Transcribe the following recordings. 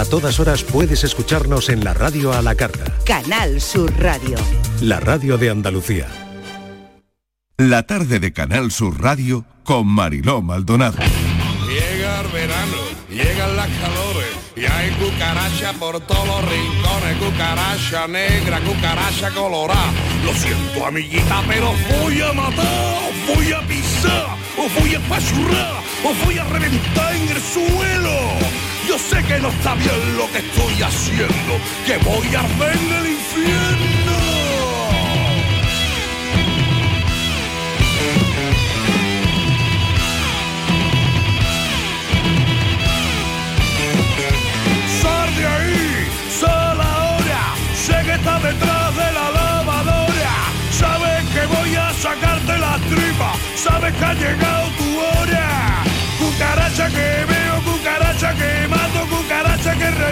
A todas horas puedes escucharnos en la radio a la carta. Canal Sur Radio. La radio de Andalucía. La tarde de Canal Sur Radio con Mariló Maldonado. Llega el verano, llegan las calores y hay cucaracha por todos los rincones, cucaracha negra, cucaracha colorada. Lo siento amiguita, pero voy a matar, voy a pisar, o voy a pachurrar, o voy a reventar en el suelo. Yo sé que no está bien lo que estoy haciendo, que voy a arder en el infierno. Sal de ahí, sal ahora, sé que estás detrás de la lavadora, sabes que voy a sacarte la tripa, sabes que ha llegado tu hora. Cucaracha que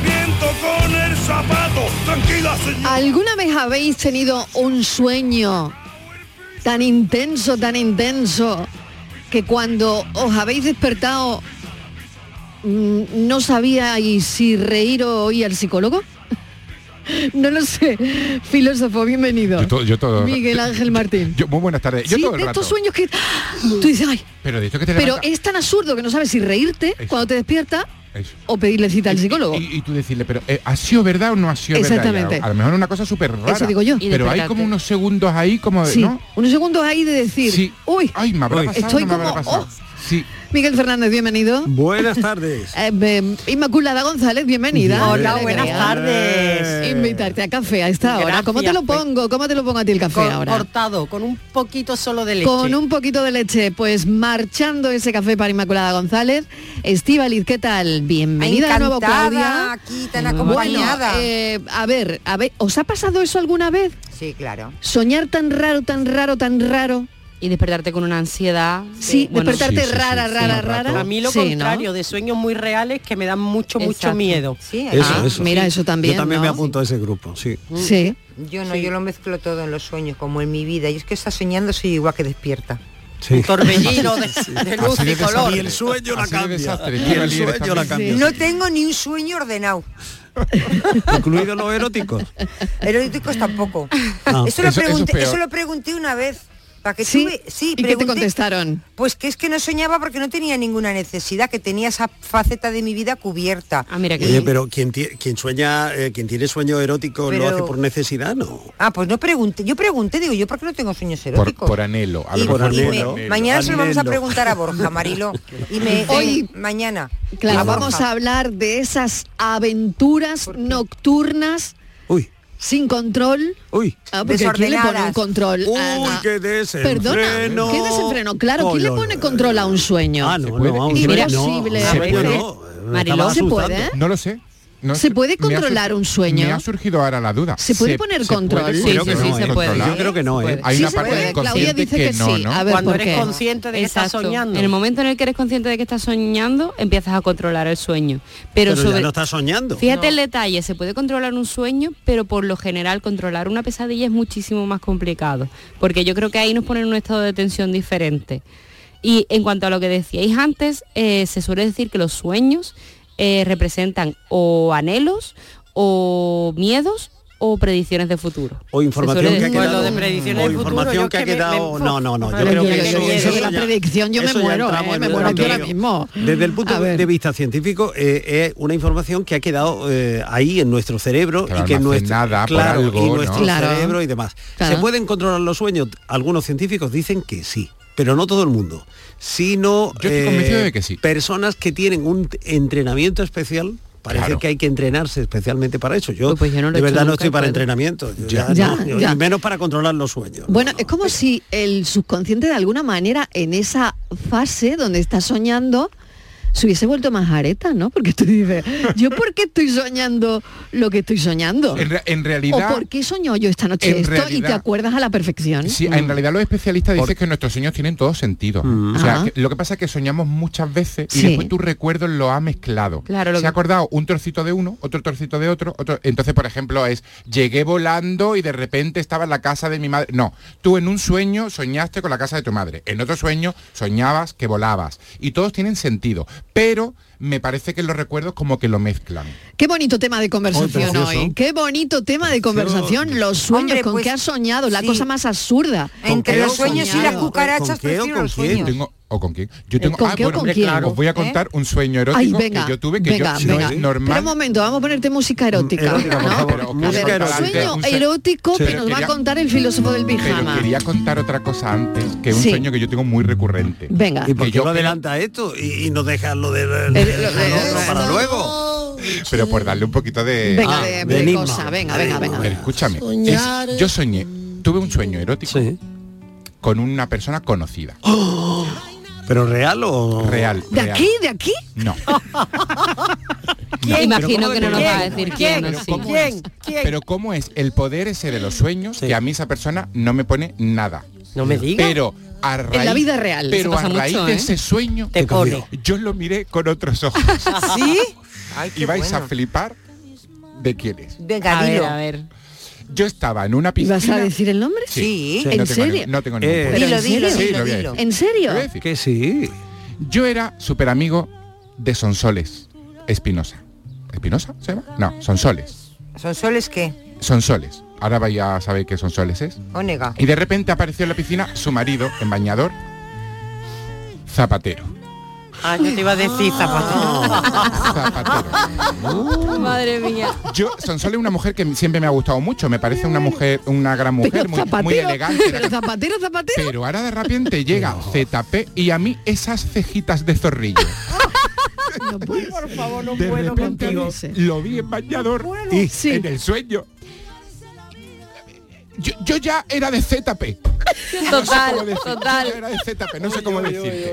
reviento con el zapato. Tranquila, señora. ¿Alguna vez habéis tenido un sueño tan intenso, tan intenso, que cuando os habéis despertado mm, no sabíais si reír o ir al psicólogo? No lo sé. Filósofo, bienvenido. Yo todo, yo todo- Miguel Ángel Martín. Yo- muy buenas tardes. Yo Sí, todo el de rato. estos sueños que tú dices, ay, Pero de esto que te pero levanta- es tan absurdo que no sabes si reírte cuando te despiertas Eso. o pedirle cita al psicólogo. Y, y tú decirle, pero eh, ¿ha sido verdad o no ha sido verdad? Exactamente. Y A, a lo mejor una cosa súper rara. Eso digo yo. Pero hay como unos segundos ahí como de, Sí, ¿no? unos segundos ahí de decir, Sí. uy, Ay, me habrá Uy. pasado, Estoy no me habrá como, pasado. oh. Sí. Miguel Fernández, bienvenido. Buenas tardes. Eh, eh, Inmaculada González, bienvenida. Hola, buenas tardes. Invitarte a café a esta hora. ¿Cómo te lo Gracias, pongo? ¿Cómo te lo pongo a ti el café Cor- ahora? cortado, con un poquito solo de leche. Con un poquito de leche, pues marchando ese café para Inmaculada González. Estíbaliz, ¿qué tal? Bienvenida de nuevo, Claudia. aquí tan Bueno, acompañada. eh, a ver, a ver, ¿os ha pasado eso alguna vez? Sí, claro. Soñar tan raro, tan raro, tan raro. Y despertarte con una ansiedad. Sí, bueno, despertarte rara, rara, rara. A mí lo Sí, ¿no? contrario, de sueños muy reales que me dan mucho, mucho miedo. Sí, Eso, Ah, eso. mira, eso también, Yo también ¿no? me apunto a ese grupo, sí. Sí. yo no, yo lo mezclo todo en los sueños, como en mi vida. Y es que está soñando soy igual que despierta. sí. Torbellino de, de luz de y color. Y el sueño la de cambia. Y el sueño la cambia. No tengo ni un sueño ordenado. Incluidos los eróticos. Eróticos tampoco. Ah, eso, lo es eso lo pregunté una vez. Para que Sí, tuve- sí, ¿y qué te pregunté- contestaron? Pues que es que no soñaba porque no tenía ninguna necesidad, que tenía esa faceta de mi vida cubierta. Ah, mira que Oye, pero quien, quien sueña, eh, quien tiene sueño erótico lo Pero- hace por necesidad, ¿no? Ah, pues no pregunté. Yo pregunté, digo, ¿yo por qué no tengo sueños Por, eróticos? por anhelo. A lo Y- por y me- anhelo. mañana se lo vamos a preguntar a Borja, Marilo. Y me Hoy- mañana. Claro, a vamos a hablar de esas aventuras nocturnas Uy, sin control. uy. Ah, porque ¿quién le pone un control? Uy, a- qué desenfreno. Perdona, qué desenfreno. Claro, ¿quién le Oh, pone control a un sueño? Ah, no, no, a un ¿Y sueño Imposible. no. ¿Se puede? No lo sé. No ¿Se puede controlar un sueño? Me ha surgido ahora la duda. ¿Se puede poner control? puede Sí, creo sí, que sí, no, se ¿eh? puede. Controlar. Yo creo que no, ¿eh? Hay Sí una parte puede. Claudia dice que, que no, sí. ¿no? A ver, Cuando ¿por eres qué? consciente de que estás soñando. En el momento en el que eres consciente de que estás soñando, empiezas a controlar el sueño. Pero, Pero sobre ya no estás soñando. Fíjate el detalle, se puede controlar un sueño, pero por lo general controlar una pesadilla es muchísimo más complicado, porque yo creo que ahí nos ponen en un estado de tensión diferente. Y en cuanto a lo que decíais antes, eh, se suele decir que los sueños eh, representan o anhelos o miedos o predicciones de futuro. O información que ha quedado. De predicciones o futuro, información yo que ha que me- quedado. me- no, no, no. Yo creo que eso- eso, de ya- la predicción yo me muero, ¿eh? Me muero aquí ahora mismo. Desde el punto de vista científico, eh, es una información que ha quedado eh, ahí en nuestro cerebro Claro, y que en nuestro, por claro, algo, y ¿no? nuestro Claro. cerebro y demás. Claro. ¿Se pueden controlar los sueños? Algunos científicos dicen que sí, pero no todo el mundo, sino Yo estoy convencido de que sí. personas que tienen un entrenamiento especial. Parece Claro. que hay que entrenarse especialmente para eso. Yo, Pues- yo no lo de he verdad no estoy para entrenamiento. Yo Ya. ya Ya, no, yo- ya. y menos para controlar los sueños. Bueno, es como si el subconsciente de alguna manera en esa fase donde está soñando se hubiese vuelto más areta, ¿no? Porque tú dices, ¿yo por qué estoy soñando lo que estoy soñando? En, re- en ¿O realidad... por qué soñó yo esta noche esto y te acuerdas a la perfección? Sí, en realidad los especialistas dicen que nuestros sueños tienen todo sentido. O sea, que lo que pasa es que soñamos muchas veces y Sí. después tu recuerdo lo ha mezclado. Claro, lo Se que- ha acordado un trocito de uno, otro trocito de otro, otro. Entonces, por ejemplo, es llegué volando y de repente estaba en la casa de mi madre. No, tú en un sueño soñaste con la casa de tu madre. En otro sueño soñabas que volabas. Y todos tienen sentido. Pero me parece que los recuerdos como que lo mezclan. Qué bonito tema de conversación hoy. Qué bonito tema de conversación. Los sueños, Hombre, con pues, qué has soñado, la sí. cosa más absurda. Entre ¿Qué los sueños y las cucarachas prefiero los sueños. Tengo- ¿O con quién? Yo tengo, ¿Con ah, qué o bueno, con quién? os voy a contar un sueño erótico Ay, venga, que yo tuve que venga, yo no venga. es normal. Pero un momento, vamos a ponerte música erótica. erótica, sueño Un erótico Sí. que nos va a contar el filósofo del Pero pijama. quería contar otra cosa antes, que es un Sí. sueño que yo tengo muy recurrente. Venga. ¿Y por qué yo creo- adelanta esto y, y no dejas lo de, lo de- lo para luego? Pero por darle un poquito de... Venga, Ah, de, de de enigma. cosa, venga, venga, venga. Pero escúchame, es- yo soñé, tuve un sueño erótico con una persona conocida. ¿Pero real o...? Real. ¿De real. aquí? ¿De aquí? No. Imagino que no nos va a decir quién, Pero sí. ¿cómo es? Pero cómo es el poder ese de los sueños que a mí esa persona no me pone nada. No me digas. Pero a raíz, la vida real. Pero a raíz mucho, de ¿eh? ese sueño Te pone. yo lo miré con otros ojos. ¿Sí? Ay, y vais a flipar de quién es. Venga, A ver, a ver. Yo estaba en una piscina. ¿Vas a decir el nombre? Sí. no ¿En tengo serio? ni- no tengo ningún Eh, problema. Dilo, ¿en dilo, serio? Sí, lo dilo, dilo. ¿En serio? Que sí. Yo era súper amigo de Sonsoles Espinosa. ¿Espinosa se llama? No, Sonsoles. ¿Son soles qué? Sonsoles. Ahora vaya a saber qué Sonsoles es. Onega. Y de repente apareció en la piscina su marido, en bañador, zapatero. Ah, yo te iba a decir zapatero. Zapatero. Madre mía. Yo, Sonsoles es una mujer que siempre me ha gustado mucho. Me parece una mujer, una gran mujer, muy, elegante. pero zapatero, zapatero. Pero ahora de repente llega ZP y a mí esas cejitas de zorrillo. No. Por favor, no de puedo repente contigo. lo vi en bañador y Sí. en el sueño. Yo, yo ya era de ZP. Total, cómo decir, total. Yo ya era de ZP, no sé cómo.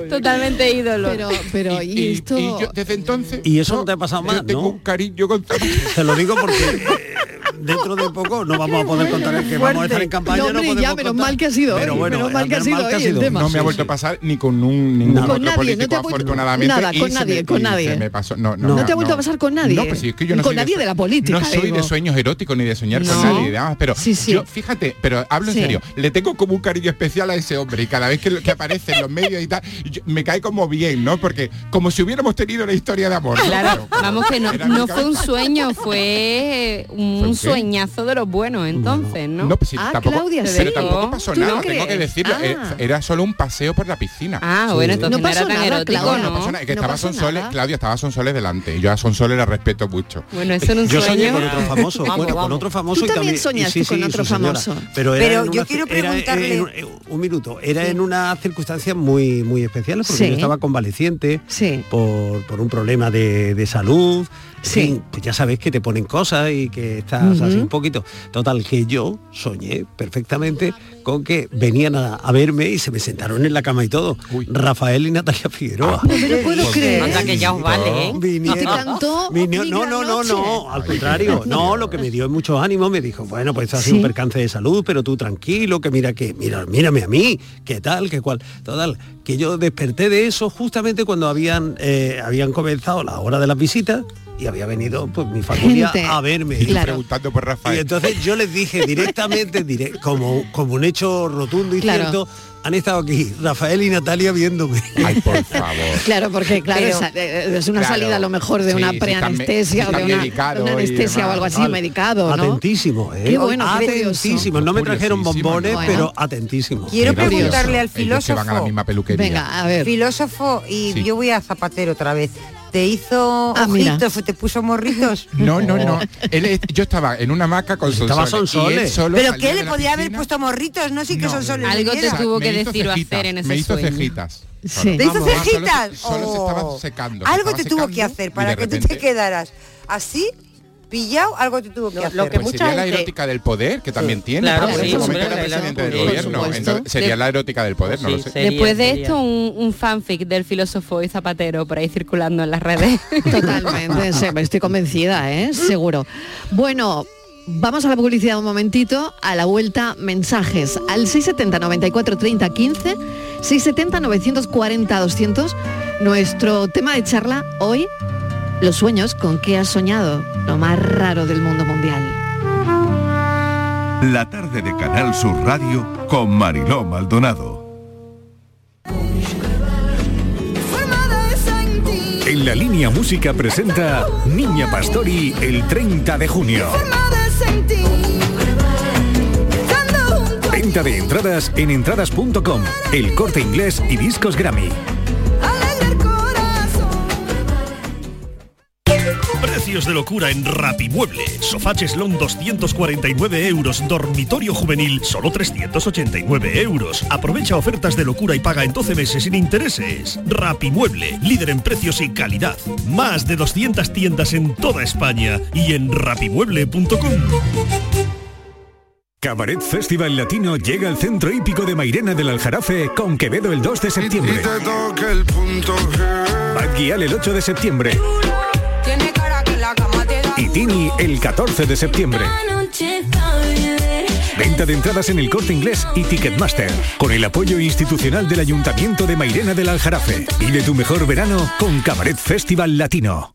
Totalmente ídolo. Pero, pero, ¿y, Y, esto? y yo desde entonces ¿Y eso no te ha pasado yo más, tengo no? un cariño con Te lo digo porque eh, dentro de poco no vamos a poder contar el que vamos a estar en campaña. No, hombre, podemos ya, menos contar. mal que ha sido Pero hoy, bueno, menos mal que ha sido hoy el tema. no me ha vuelto sí. a pasar ni con un ningún Con otro nadie, no político te ha vuelto- afortunadamente nada, con nadie, me- con nadie. me pasó no, ¿No te ha vuelto a pasar con nadie? no pues sí, es que yo no Con soy nadie de la política, no soy digo. de sueños eróticos ni de soñar con No. nadie pero Sí, sí. yo fíjate pero hablo Sí. en serio le tengo como un cariño especial a ese hombre y cada vez que, que aparece en los medios y tal yo- me cae como bien no porque como si hubiéramos tenido una historia de amor ¿no? Claro, vamos que no, no fue un sueño, fue un ¿Fue qué? sueñazo de los buenos entonces, ¿no? No, pues sí, Ah, tampoco, Claudia, pero tampoco pasó ¿Tú no nada, tengo que decirlo. eh, Ah. Era solo un paseo por la piscina. Ah, bueno, entonces No no, era pasó tan nada, erótico, Claudia. no, ¿no? pasó nada, es que No estaba Sonsoles. Claudia estaba Sonsoles delante. y Yo a Sonsoles la respeto mucho. Bueno, eso en un Yo soñé sueño. con otro famoso, Vamos, bueno, con otro famoso Tú y también soñaste sí, con sí, otro famoso. Pero, yo una- quiero preguntarle- en- en- un minuto, era en unas circunstancias muy muy especiales porque yo estaba convaleciente por, por un problema de, de salud. Sí. fin, pues ya sabes que te ponen cosas y que estás así un poquito. Total, que yo soñé perfectamente con que venían a, a verme y se me sentaron en la cama y todo. Uy. Rafael y Natalia Figueroa. No me lo puedo creer. Anda que ya os vale, ¿eh? Vinieron- Y te cantó Vinieron- no, no, no, no, al contrario, no, lo que me dio mucho ánimo, me dijo, bueno, pues ha sido Sí. un percance de salud, pero tú tranquilo, que mira que, mira, mírame a mí, qué tal, qué cual, total, que yo desperté de eso justamente cuando habían, eh, habían comenzado la hora de las visitas y había venido pues mi familia Gente. a verme. Y Claro. preguntando por Y Rafael. entonces yo les dije directamente, dire- como, como un hecho rotundo y Claro. cierto, han estado aquí Rafael y Natalia viéndome. Ay, por favor. Claro, porque claro, Pero- eh, es una Claro. salida a lo mejor de Sí, una preanestesia sí, o de una, de una anestesia o algo así, medicado, ¿no? Atentísimo, ¿eh? Qué bueno, qué atentísimo. No me trajeron bombones, pero atentísimo. Quiero Qué preguntarle al Ellos que van a la filósofo. misma peluquería. Venga, a ver. Filósofo, y Sí. yo voy a Zapatero otra vez. ¿Te hizo Ah, ojitos o te puso morritos? No, no, no. Él yo estaba en una hamaca con Estaba Sonsoles. Sonsoles. solo ¿Pero de ¿Le podía haber puesto morritos? No, sí que No. son solo Algo te tuvo que decir o hacer en ese Me hizo sueño. cejitas. Sí. ¿Te hizo solo cejitas? Solo, se Oh. estaba secando. Algo te tuvo que hacer para que tú te quedaras así, pillado, algo te tuvo que Lo- hacer. lo que Pues mucha sería la gente- erótica del poder, que también tiene, claro, sí, ese momento era la presidente del erótica, gobierno. Entonces, sería la erótica del poder, no Sí, lo sé. sería, Después de sería. esto, un, un fanfic del filósofo y zapatero por ahí circulando en las redes. Totalmente, sí, estoy convencida, ¿eh? seguro. Bueno, vamos a la publicidad un momentito, a la vuelta mensajes al 670 94 30 15, 670 940 200. Nuestro tema de charla hoy, los sueños con qué has soñado, lo más raro del mundo mundial. La tarde de Canal Sur Radio con Mariló Maldonado. En la línea música presenta Niña Pastori el 30 de junio. Venta de entradas en entradas.com, el corte inglés y discos Grammy. Precios de locura en Rapimueble. Sofá Cheslón 249 euros. Dormitorio juvenil solo 389 euros. Aprovecha ofertas de locura y paga en 12 meses sin intereses. Rapimueble, líder en precios y calidad. Más de 200 tiendas en toda España y en rapimueble.com. Cabaret Festival Latino llega al centro hípico de Mairena del Aljarafe con Quevedo el 2 de septiembre. Bad el 8 de septiembre. Y Tini el 14 de septiembre. Venta de entradas en el corte inglés y Ticketmaster, con el apoyo institucional del Ayuntamiento de Mairena del Aljarafe. Vive tu mejor verano con Cabaret Festival Latino.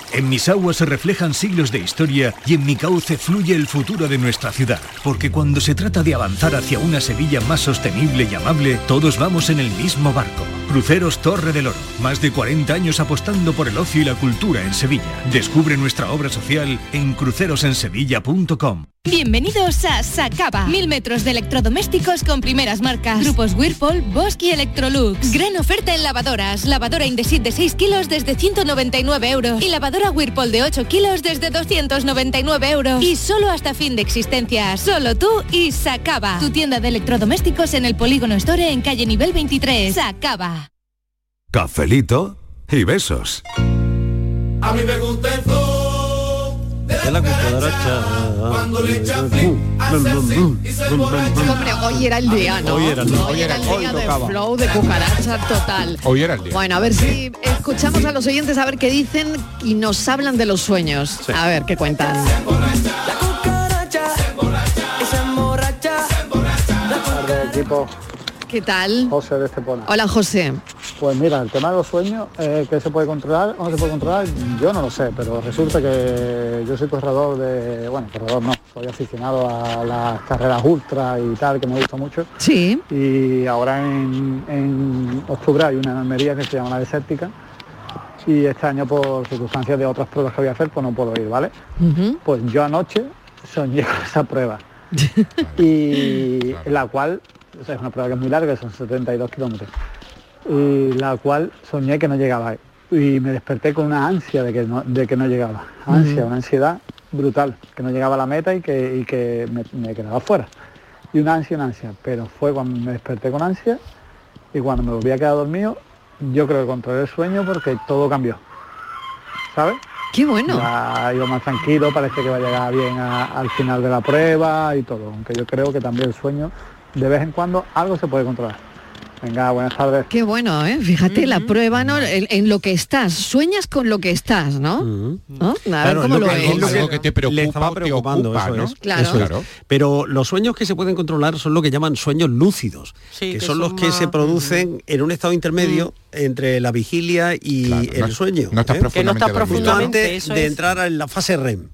En mis aguas se reflejan siglos de historia y en mi cauce fluye el futuro de nuestra ciudad. Porque cuando se trata de avanzar hacia una Sevilla más sostenible y amable, todos vamos en el mismo barco. Cruceros Torre del Oro. Más de 40 años apostando por el ocio y la cultura en Sevilla. Descubre nuestra obra social en crucerosensevilla.com. Bienvenidos a Sacaba. Mil metros de electrodomésticos con primeras marcas. Grupos Whirlpool, Bosch y Electrolux. Gran oferta en lavadoras. Lavadora Indesit de 6 kilos desde 199 euros. Y lavadora Whirlpool de 8 kilos desde 299 euros. Y solo hasta fin de existencia. Solo tú y Sacaba. Tu tienda de electrodomésticos en el Polígono Store en calle nivel 23. Sacaba. Cafelito y besos. A mí me gusta el flow de la cucaracha. Cuando le echan se emborracha. Hombre, hoy era el día, ¿no? Hoy era el día. Hoy era el Hoy día de tocaba. flow, de cucaracha total. Hoy era el día. Bueno, a ver si escuchamos a los oyentes a ver qué dicen y nos hablan de los sueños. A ver qué cuentan. tardes, equipo. ¿Qué tal? José de Estepona. Hola, José. Pues mira, el tema de los sueños, eh, ¿qué se puede controlar o no se puede controlar? Yo no lo sé, pero resulta que yo soy corredor de, bueno, corredor no, soy aficionado a las carreras ultra y tal, que me gusta mucho. Sí. Y ahora en, en octubre hay una Almería que se llama la desértica y este año por circunstancias de otras pruebas que voy a hacer, pues no puedo ir, ¿vale? Pues yo anoche soñé con esa prueba. y la cual, o sea, es una prueba que es muy larga, son 72 kilómetros. Y la cual soñé que no llegaba. Y me desperté con una ansia de que no, de que no llegaba. Ansia, una ansiedad brutal, que no llegaba a la meta y que, y que me, me quedaba fuera. Y una ansia, una ansia. Pero fue cuando me desperté con ansia y cuando me volví a quedar dormido, yo creo que controlé el sueño porque todo cambió. ¿Sabes? Qué bueno. Ya iba más tranquilo, parece que va a llegar bien a- al final de la prueba y todo. Aunque yo creo que también el sueño, de vez en cuando, algo se puede controlar. Venga, buenas tardes. Qué bueno, ¿eh? Fíjate la prueba, ¿no? En, en lo que estás. Sueñas con lo que estás, ¿no? ¿No? A ver Claro, cómo es lo, lo que- ves. es lo que Algo que te preocupa le estaba o te preocupando, ocupa, eso ¿no? es, Claro. eso es. Claro. Pero los sueños que se pueden controlar son lo que llaman sueños lúcidos, Sí, que, que son los que se producen en un estado intermedio entre la vigilia y el no- sueño. no estás ¿eh? profundamente Que no antes de entrar en la fase REM.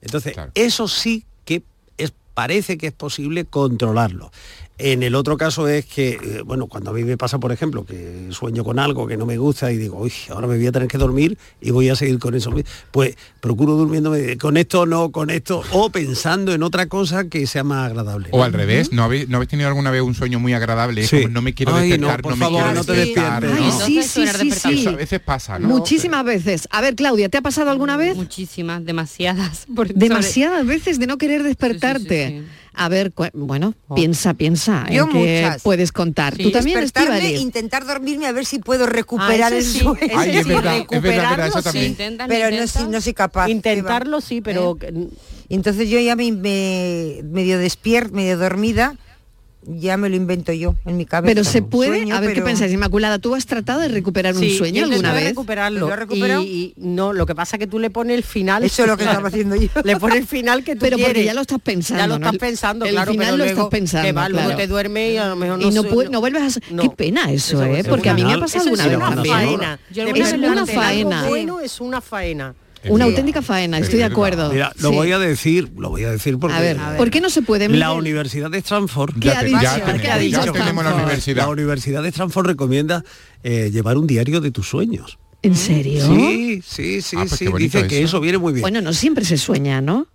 Entonces, eso sí que es, parece que es posible controlarlo. En el otro caso es que, eh, bueno, cuando a mí me pasa, por ejemplo, que sueño con algo que no me gusta y digo, uy, ahora me voy a tener que dormir y voy a seguir con eso, pues procuro durmiéndome con esto, no, con esto, o pensando en otra cosa que sea más agradable. O al revés, ¿no habéis, ¿no habéis tenido alguna vez un sueño muy agradable? Sí. Como, no me quiero Ay, no, despertar, por no, me favor, quiero no te despertar. despiertes. ¿no? Ay, sí, sí, sí, sí. Eso a veces pasa, ¿no? Muchísimas veces. A ver, Claudia, ¿te ha pasado alguna vez? Muchísimas, demasiadas. Por- Demasiadas veces de no querer despertarte. A ver, bueno, piensa, piensa Yo en qué puedes contar. Tú también, intentar dormirme a ver si puedo recuperar Ah, el ese sí, sueño. ese Ay, es sí, verdad, es verdad, recuperarlo sí. Pero no, soy- no soy capaz. Intentarlo sí, pero Entonces yo ya me, me- medio despierta, medio dormida, ya me lo invento yo en mi cabeza. Pero se puede, sueño, a ver qué pensáis, Inmaculada, ¿tú has tratado de recuperar un sueño yo alguna vez? recuperarlo. ¿Lo? Y, y no, lo que pasa es que tú le pones el final. Eso es lo que estaba haciendo yo. Le pones el final que tú Pero porque quieres. ya lo estás pensando, Ya lo ¿no? estás El- pensando, el claro, final pero lo luego, estás pensando, Que va, luego claro. te duermes y a lo mejor no y no, puede- no vuelves a... Qué pena eso, ¿eh? Porque a mí me ha pasado es alguna vez una también. faena. Me una faena. bueno es una faena. Una auténtica faena, estoy de acuerdo. Mira, lo Sí. voy a decir, lo voy a decir porque A ver, ¿por qué no se puede? la Miguel? Universidad de Stanford ¿Qué ha dicho? ¿Qué ha dicho Stanford? La Universidad de Stanford recomienda eh, llevar un diario de tus sueños. ¿En serio? Sí, sí, sí, Ah, pues sí. qué bonito Dice que eso. viene muy bien. Bueno, no siempre se sueña, ¿no?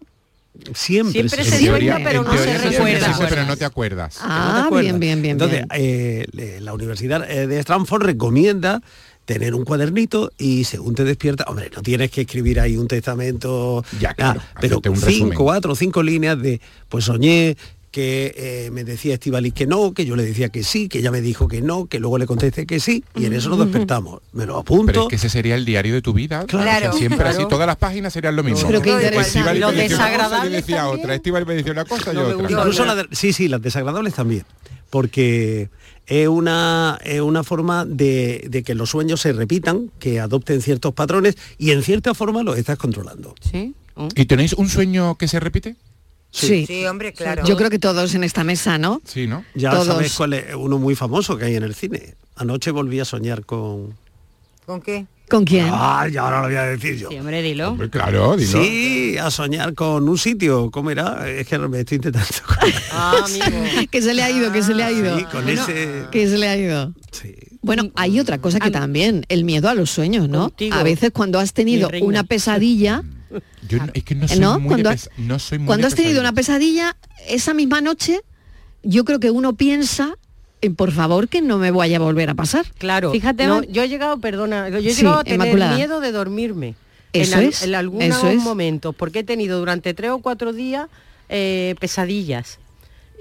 siempre, Siempre se, se sueña. sueña, pero no se recuerda. pero no te acuerdas. que no te Ah, acuerdas. bien, bien, bien, Entonces, bien. eh, la Universidad eh, de Stanford recomienda tener un cuadernito y según te despiertas, hombre, no tienes que escribir ahí un testamento, Ya, claro, nada, pero un cinco, resumen. cuatro, cinco líneas de, pues soñé que eh, me decía Estivaliz que no, que yo le decía que sí, que ella me dijo que no, que luego le contesté que sí, y en eso nos despertamos. Me lo apunto. Pero es que ese sería el diario de tu vida. Claro. O sea, siempre Claro. así, todas las páginas serían lo mismo. Pero qué Lo yo desagradable decía otra. Estíbaliz me decía una cosa y otra. Incluso la de- sí, sí, las desagradables también, porque es una, es una forma de, de que los sueños se repitan, que adopten ciertos patrones y en cierta forma los estás controlando. Sí. ¿Y tenéis un sueño que se repite? Sí. Sí, hombre, claro. Yo creo que todos en esta mesa, ¿no? Sí, ¿no? Ya Todos. sabes cuál es uno muy famoso que hay en el cine. Anoche volví a soñar con... ¿Con qué? ¿Con quién? Ah, ya ahora lo voy a decir yo. Sí, hombre, dilo. claro, dilo. Sí, a soñar con un sitio. ¿Cómo era? Es que me estoy intentando... Ah, que se le ha ido, que se le ha ido. Sí, con Bueno, ese- Que se le ha ido. Bueno, hay otra cosa que también, el miedo a los sueños, ¿no? Contigo, A veces cuando has tenido una pesadilla, Yo no- es que no soy ¿no? muy Cuando de no soy muy cuando de has tenido una pesadilla, esa misma noche, yo creo que uno piensa, eh, por favor, que no me vaya a volver a pasar. Claro. Fíjate, no, yo he llegado, perdona, yo he Sí, llegado a tener Inmaculada. miedo de dormirme. Eso en, al- es, en algunos momentos, porque he tenido durante tres o cuatro días eh, pesadillas.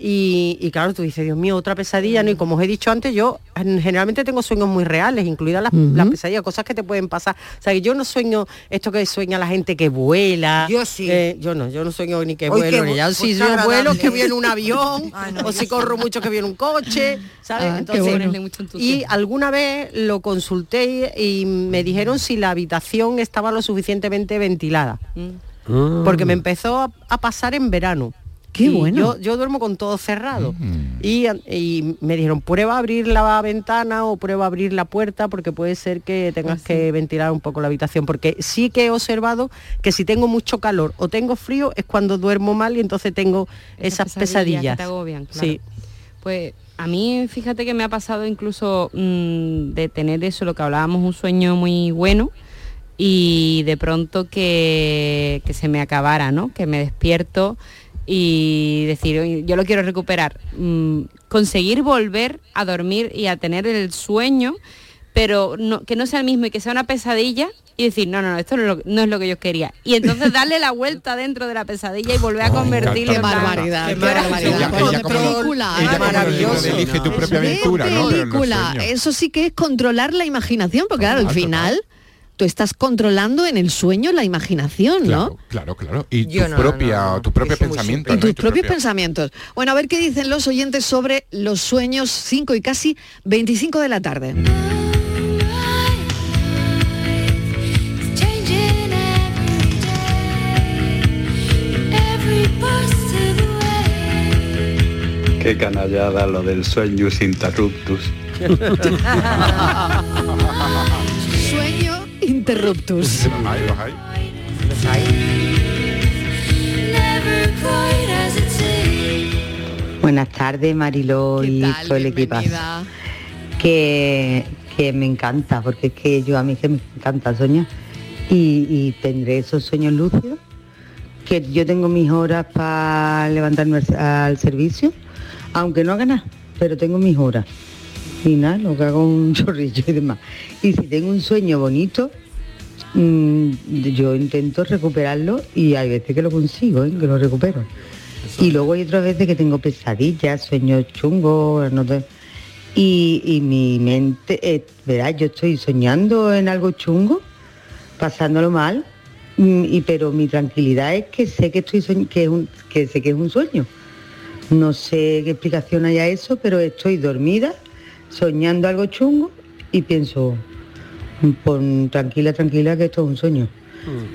Y, y claro, tú dices, Dios mío, otra pesadilla, ¿no? Y como os he dicho antes, yo generalmente tengo sueños muy reales, incluidas las, las pesadillas, cosas que te pueden pasar. O sea, que yo no sueño esto que sueña la gente que vuela. Yo sí. eh, yo no, yo no sueño ni que Uy, vuelo, qué ni bu- ya. pues Si yo vuelo, que viene un avión, Ah, no, o si sí. corro mucho, que viene un coche, ¿sabes? Ah, Entonces, bueno. Entusiasmo. y alguna vez lo consulté y me dijeron si la habitación estaba lo suficientemente ventilada. Mm. Porque me empezó a, a pasar en verano. Qué Y bueno. Yo, yo duermo con todo cerrado. Y, y me dijeron, prueba a abrir la ventana o prueba a abrir la puerta porque puede ser que tengas que ventilar un poco la habitación. Porque sí que he observado que si tengo mucho calor o tengo frío es cuando duermo mal y entonces tengo esas, que pesadillas. te agobian, claro. Sí. Pues a mí, fíjate que me ha pasado incluso mm, de tener eso, lo que hablábamos, un sueño muy bueno y de pronto que, que se me acabara, ¿no? Que me despierto y decir, "Oye, yo lo quiero recuperar. Mm, conseguir volver a dormir y a tener el sueño, pero no, que no sea el mismo y que sea una pesadilla y decir, no, no, no, esto no es, lo, no es lo que yo quería. Y entonces darle la vuelta dentro de la pesadilla y volver a convertirlo en la- barbaridad, Qué barbaridad. película. como maravilloso. película. Eso sí que es controlar la imaginación, porque claro, al Total, final tú estás controlando en el sueño la imaginación, ¿no? Claro, claro, claro. Y Yo tu no, no, propia, no, no. tu propio pensamiento. Y tus tu propios propio- pensamientos. Bueno, a ver qué dicen los oyentes sobre los sueños 5 y casi 25 de la tarde. Qué canallada lo del sueños interruptus. Sueño interruptus. Los hay, los hay. Buenas tardes, Mariló y todo el equipazo. Bienvenida. Que, que me encanta, porque es que yo a mí que me encanta soñar. Y, y tendré esos sueños lúcidos, que yo tengo mis horas para levantarme al, servicio, aunque no haga nada, pero tengo mis horas. Y nada, lo que hago un chorrillo y demás. Y si tengo un sueño bonito, yo intento recuperarlo y hay veces que lo consigo, ¿eh? que lo recupero. Y luego hay otras veces que tengo pesadillas, sueños chungos, no sé. y, y mi mente, eh, verás, yo estoy soñando en algo chungo, pasándolo mal, mm, y pero mi tranquilidad es que sé que estoy soñ- que, es un, que sé que es un sueño. No sé qué explicación haya eso, pero estoy dormida, soñando algo chungo y pienso, pon tranquila, tranquila, que esto es un sueño.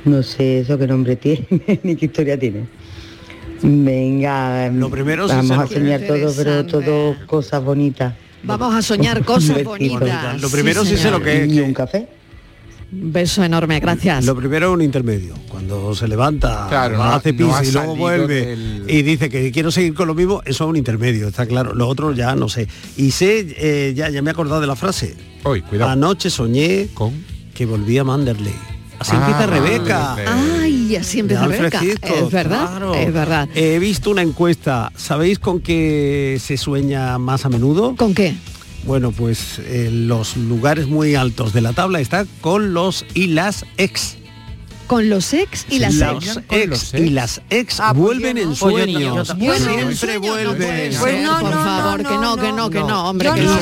No sé eso qué nombre tiene ni qué historia tiene. Venga, lo primero sí vamos sé a soñar todo, pero todo cosas bonitas. Vamos a soñar cosas bonitas. Lo primero sí sé señor. lo que es. ¿Y que- un café? Beso enorme, gracias. Lo primero es un intermedio. Cuando se levanta, Claro, va, no- hace pis y luego vuelve del- y dice que quiero seguir con lo mismo, eso es un intermedio, está claro. Lo otro ya no sé. Y sé, eh, ya, ya me he acordado de la frase. Hoy, cuidado. Anoche soñé que volvía a Manderley. Así Ah, empieza Rebeca. Ay, así empieza Rebeca. Es verdad, claro. es verdad. He visto una encuesta. ¿Sabéis con qué se sueña más a menudo? ¿Con qué? Bueno, pues en los lugares muy altos de la tabla está con los y las ex. Con los ex y las Los ex. ex y las ex Ah, pues vuelven no. en Pues yo no, yo sueños. Siempre vuelven. Pues no, por favor, que no, que no, que no, hombre, Yo que no, no.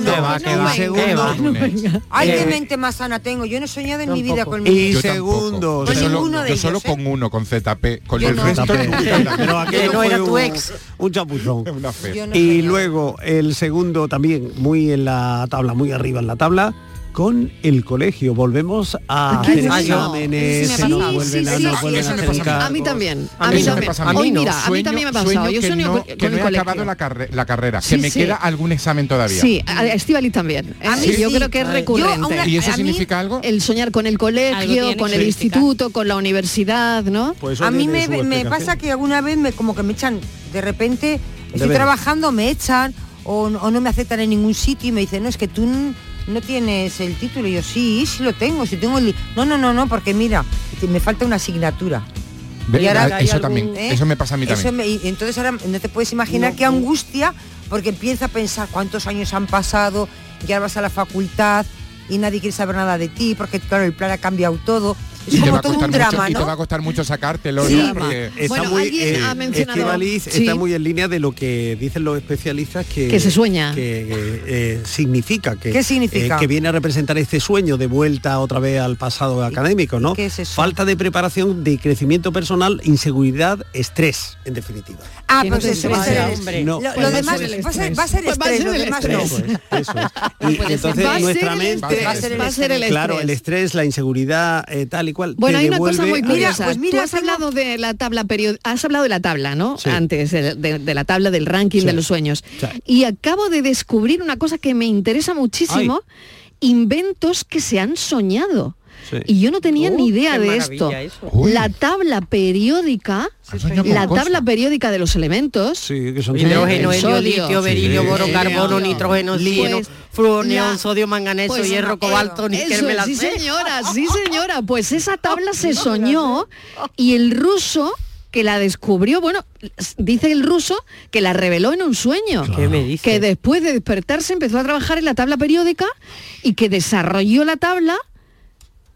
no. No. No, venga. Ay, Eh, qué mente más sana tengo. Yo no he soñado en mi vida con mi Y segundo. Con yo solo, ninguno de yo ellos, solo ¿eh? con uno, con ZP. Con Yo el no. resto no era tu un- ex. Un chapuzón. No Y luego el segundo también muy en la tabla, muy arriba en la tabla, con el colegio. Volvemos a hacer exámenes, se nos vuelven a, nos vuelven a hacer mí también. A A mí también. pasa a mí. Hoy mira, a mí también me ha pasado. sueño Yo que sueño no- con, que con no el he colegio. acabado la, carre- la carrera, Sí, que me sí. queda algún examen todavía. Sí, a Estivali también. A mí yo sí. creo que es Yo, recurrente. una- ¿Y eso significa algo? El soñar con el colegio, con el instituto, con la universidad, ¿no? Pues eso A mí me, pasa que alguna vez me como que me echan, de repente estoy trabajando, me echan o, o no me aceptan en ningún sitio y me dicen, no, es que tú no tienes el título. Y yo, sí, sí lo tengo, si tengo el... li-". No, no, no, no, porque mira, que me falta una asignatura. Y ahora eso hay también, ¿eh? eso me pasa a mí Eso también. me- y entonces ahora no te puedes imaginar No, qué angustia, porque empieza a pensar cuántos años han pasado, ya vas a la facultad y nadie quiere saber nada de ti, porque claro, el plan ha cambiado todo. Es Y te, va a todo costar un drama, mucho, y te ¿no? va a costar mucho sacártelo, Sí, ¿no? Porque- Está Bueno, muy, alguien eh, ha mencionado- Estíbaliz Sí. está muy en línea de lo que dicen los especialistas que, Que se sueña. que eh, significa que ¿Qué significa? eh, que viene a representar este sueño de vuelta otra vez al pasado académico, ¿no? qué es eso? Falta de preparación, de crecimiento personal, inseguridad, estrés, en definitiva. Ah, no pues eso va a ser el- hombre. No, Lo, pues demás va a ser, estrés. va a ser estrés, lo demás estrés. no. Eso es, eso es. Y entonces nuestra mente estrés, Va a ser el el claro, estrés. el estrés, la inseguridad, eh, tal y cual. Bueno, hay una cosa muy curiosa. pues mira, has hablado de la tabla has hablado de la tabla, ¿no? Sí. Antes, de, la tabla del ranking Sí. de los sueños. Sí. Y acabo de descubrir una cosa que me interesa muchísimo, inventos que se han soñado. Sí. Y yo no tenía Oh, ni idea de esto. eso. La tabla periódica, con la tabla periódica de los elementos, Sí, que son Hidrógeno, El helio, sodio. litio, berilio, Sí. boro, Sí. carbono, Sí. nitrógeno, Pues, oxígeno, flúor, neón, la- sodio, manganeso, pues, hierro, cobalto, níquel, eso me es, la sí sé. señora, sí señora, pues esa tabla se soñó y el ruso que la descubrió, bueno, dice el ruso que la reveló en un sueño. ¿Qué me dice? Que después de despertarse empezó a trabajar en la tabla periódica y que desarrolló la tabla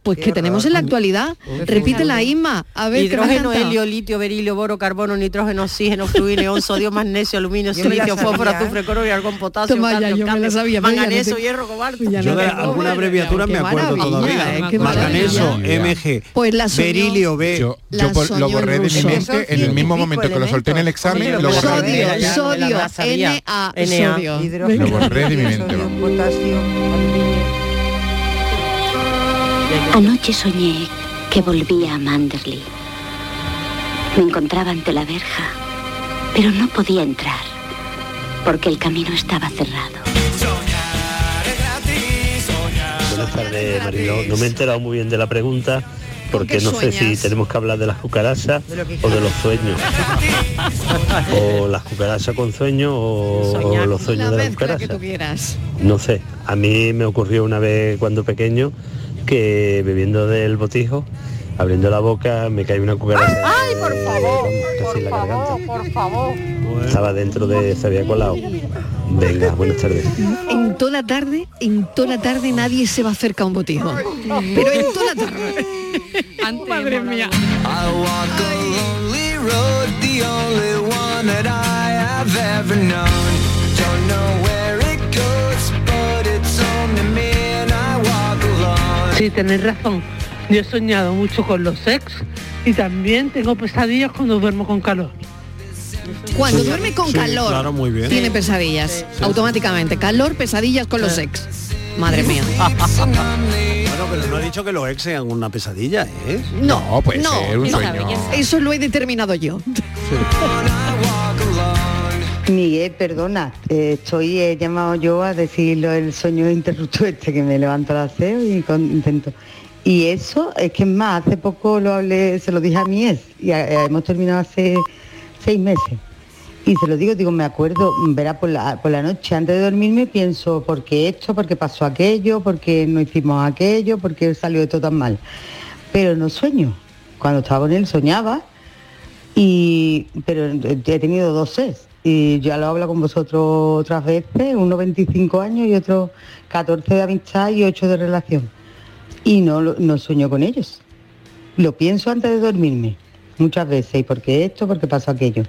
pues que tenemos en la actualidad. Repítela, Isma. A ver, Hidrógeno, helio, litio, berilio, boro, carbono, nitrógeno, oxígeno, fluido, neón, sodio, magnesio, aluminio, la silicio, fósforo, ¿eh? azufre, cloro y argón, potasio, Toma ya, cadmio, yo me la sabía, manganeso, hierro, cobalto. Yo de alguna abreviatura me acuerdo todavía. eh, maravilla. MG, Pues la berilio B. Yo, La lo borré de mi mente en el mismo momento que lo solté en el examen, elementos. lo borré de mi Sodio, sodio, la. Na, Na. sodio. Lo borré de mi mente, Anoche soñé que volvía a Manderley. Me encontraba ante la verja, pero no podía entrar porque el camino estaba cerrado. Buenas tardes, Mariló. No me he enterado muy bien de la pregunta, porque no sé si tenemos que hablar de las cucarachas o de los sueños. o las cucarachas con sueños o, o los sueños La de las cucarachas. No sé, a mí me ocurrió una vez cuando pequeño que bebiendo del botijo, abriendo la boca, me cae una cucaracha. Ay, por favor, casi en la garganta. por favor. Estaba dentro de, se había colado. Venga, buenas tardes. En toda la tarde, en toda la tarde nadie se va a acercar a un botijo. Pero en toda la tarde. Madre mía. Sí, tenés razón. Yo he soñado mucho con los ex y también tengo pesadillas cuando duermo con calor. Cuando Sí, duerme con sí, calor, claro, muy bien. tiene pesadillas. Automáticamente. Calor, pesadillas con los ex. Madre mía. bueno, pero no he dicho que los ex sean una pesadilla, ¿eh? No, no, un no. sueño. Eso lo he determinado yo. Miguel, perdona, eh, estoy he llamado yo a decirlo el sueño interrupto este que me levanto a las y con- intento. Y eso es que es más, hace poco lo hablé, se lo dije a mi ex y eh, hemos terminado hace seis meses. Y se lo digo, digo, me acuerdo, verá por la, por la noche antes de dormirme pienso, ¿por qué esto? ¿Por qué pasó aquello? ¿Por qué no hicimos aquello? ¿Por qué salió esto tan mal? Pero no sueño. Cuando estaba con él soñaba y pero he tenido dos ex y ya lo hablo con vosotros otras veces, uno 25 años y otro 14 de amistad y 8 de relación. Y no, no sueño con ellos. Lo pienso antes de dormirme, muchas veces, y porque esto, porque pasó aquello.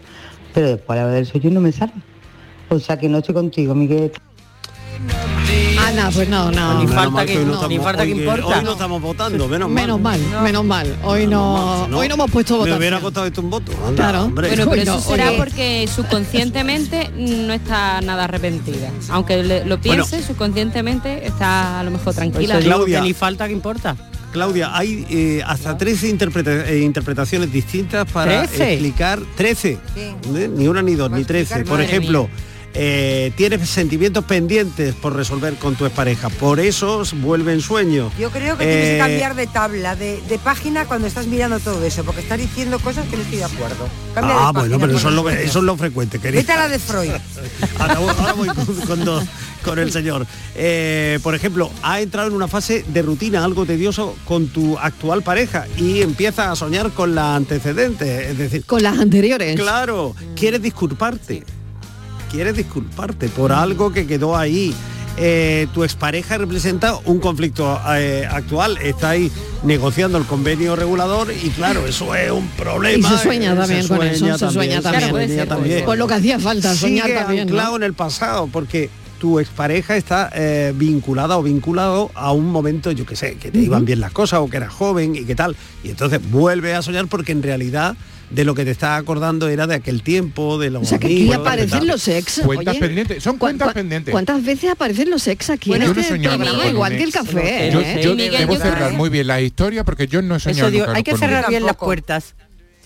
Pero después a la hora del sueño no me sale. O sea que no estoy contigo, Miguel. Ana, pues no, no. Ni falta que, no, ni falta que importa. Hoy no estamos votando, menos mal. Menos mal, menos mal. Hoy no, hoy no hemos puesto Me votación. hubiera costado esto un voto. Anda, Claro. hombre. Bueno, pero eso será oye. porque subconscientemente no está nada arrepentida. Aunque le- lo piense, subconscientemente está a lo mejor tranquila. Eso digo Claudia. ni falta que importa. Claudia, hay eh, hasta 13 interpreta- eh, interpretaciones distintas para 13. explicar 13. ¿eh? Ni una ni dos, ni 13. Por ejemplo, eh, tienes sentimientos pendientes por resolver con tu expareja. Por eso vuelven sueños. Yo creo que tienes que Eh, cambiar de tabla, de, de página cuando estás mirando todo eso, porque estás diciendo cosas que no estoy de acuerdo. Cambia de Ah, página, bueno, pero eso es, lo, eso es lo frecuente, querida. Vete a la de Freud. Ahora voy, ahora voy con, con dos- con el señor. Eh, por ejemplo, ha entrado en una fase de rutina, algo tedioso con tu actual pareja y empieza a soñar con la antecedente, es decir, con las anteriores. Claro, quieres disculparte, quieres disculparte por algo que quedó ahí. Eh, tu expareja representa un conflicto eh, actual, estáis negociando el convenio regulador y claro, eso es un problema. Y se sueña eh, también con eso, se sueña también. se sueña también. Pues lo que hacía falta, soñar Sigue también. ¿no? anclado en el pasado, porque tu expareja está eh, vinculada o vinculado a un momento, yo que sé, que te iban bien las cosas o que eras joven y qué tal. Y entonces vuelve a soñar porque en realidad de lo que te estás acordando era de aquel tiempo, de los O sea, que aquí aparecen los ex. Cuentas oye. pendientes, son ¿Cuán- cuentas pendientes. ¿Cuántas veces aparecen los ex aquí Bueno, no este programa? con Igual que el café. Yo, ¿eh? yo debo cerrar muy bien la historia porque yo no he soñado Eso digo, nunca hay que cerrar bien las puertas.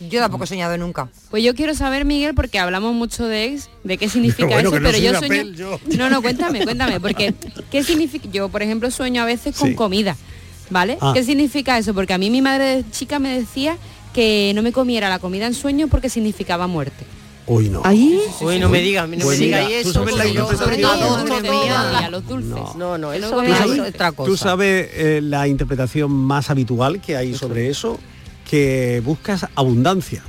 Yo tampoco he soñado nunca. Pues yo quiero saber, Miguel, porque hablamos mucho de ex, de qué significa Bueno, eso, no pero yo sueño. pel, yo. No, no, cuéntame, cuéntame, porque ¿qué significa? Yo, por ejemplo, sueño a veces con Sí. comida, ¿vale? Ah. ¿Qué significa eso? Porque a mí mi madre de chica me decía que no me comiera la comida en sueño porque significaba muerte. Uy, no. Ahí. Uy, no me digas, no Pues me digas tú eso. sabes la interpretación. los dulces. No, no, eso No es otra cosa. Tú sabes eh, la interpretación más habitual que hay sobre eso, que buscas abundancia.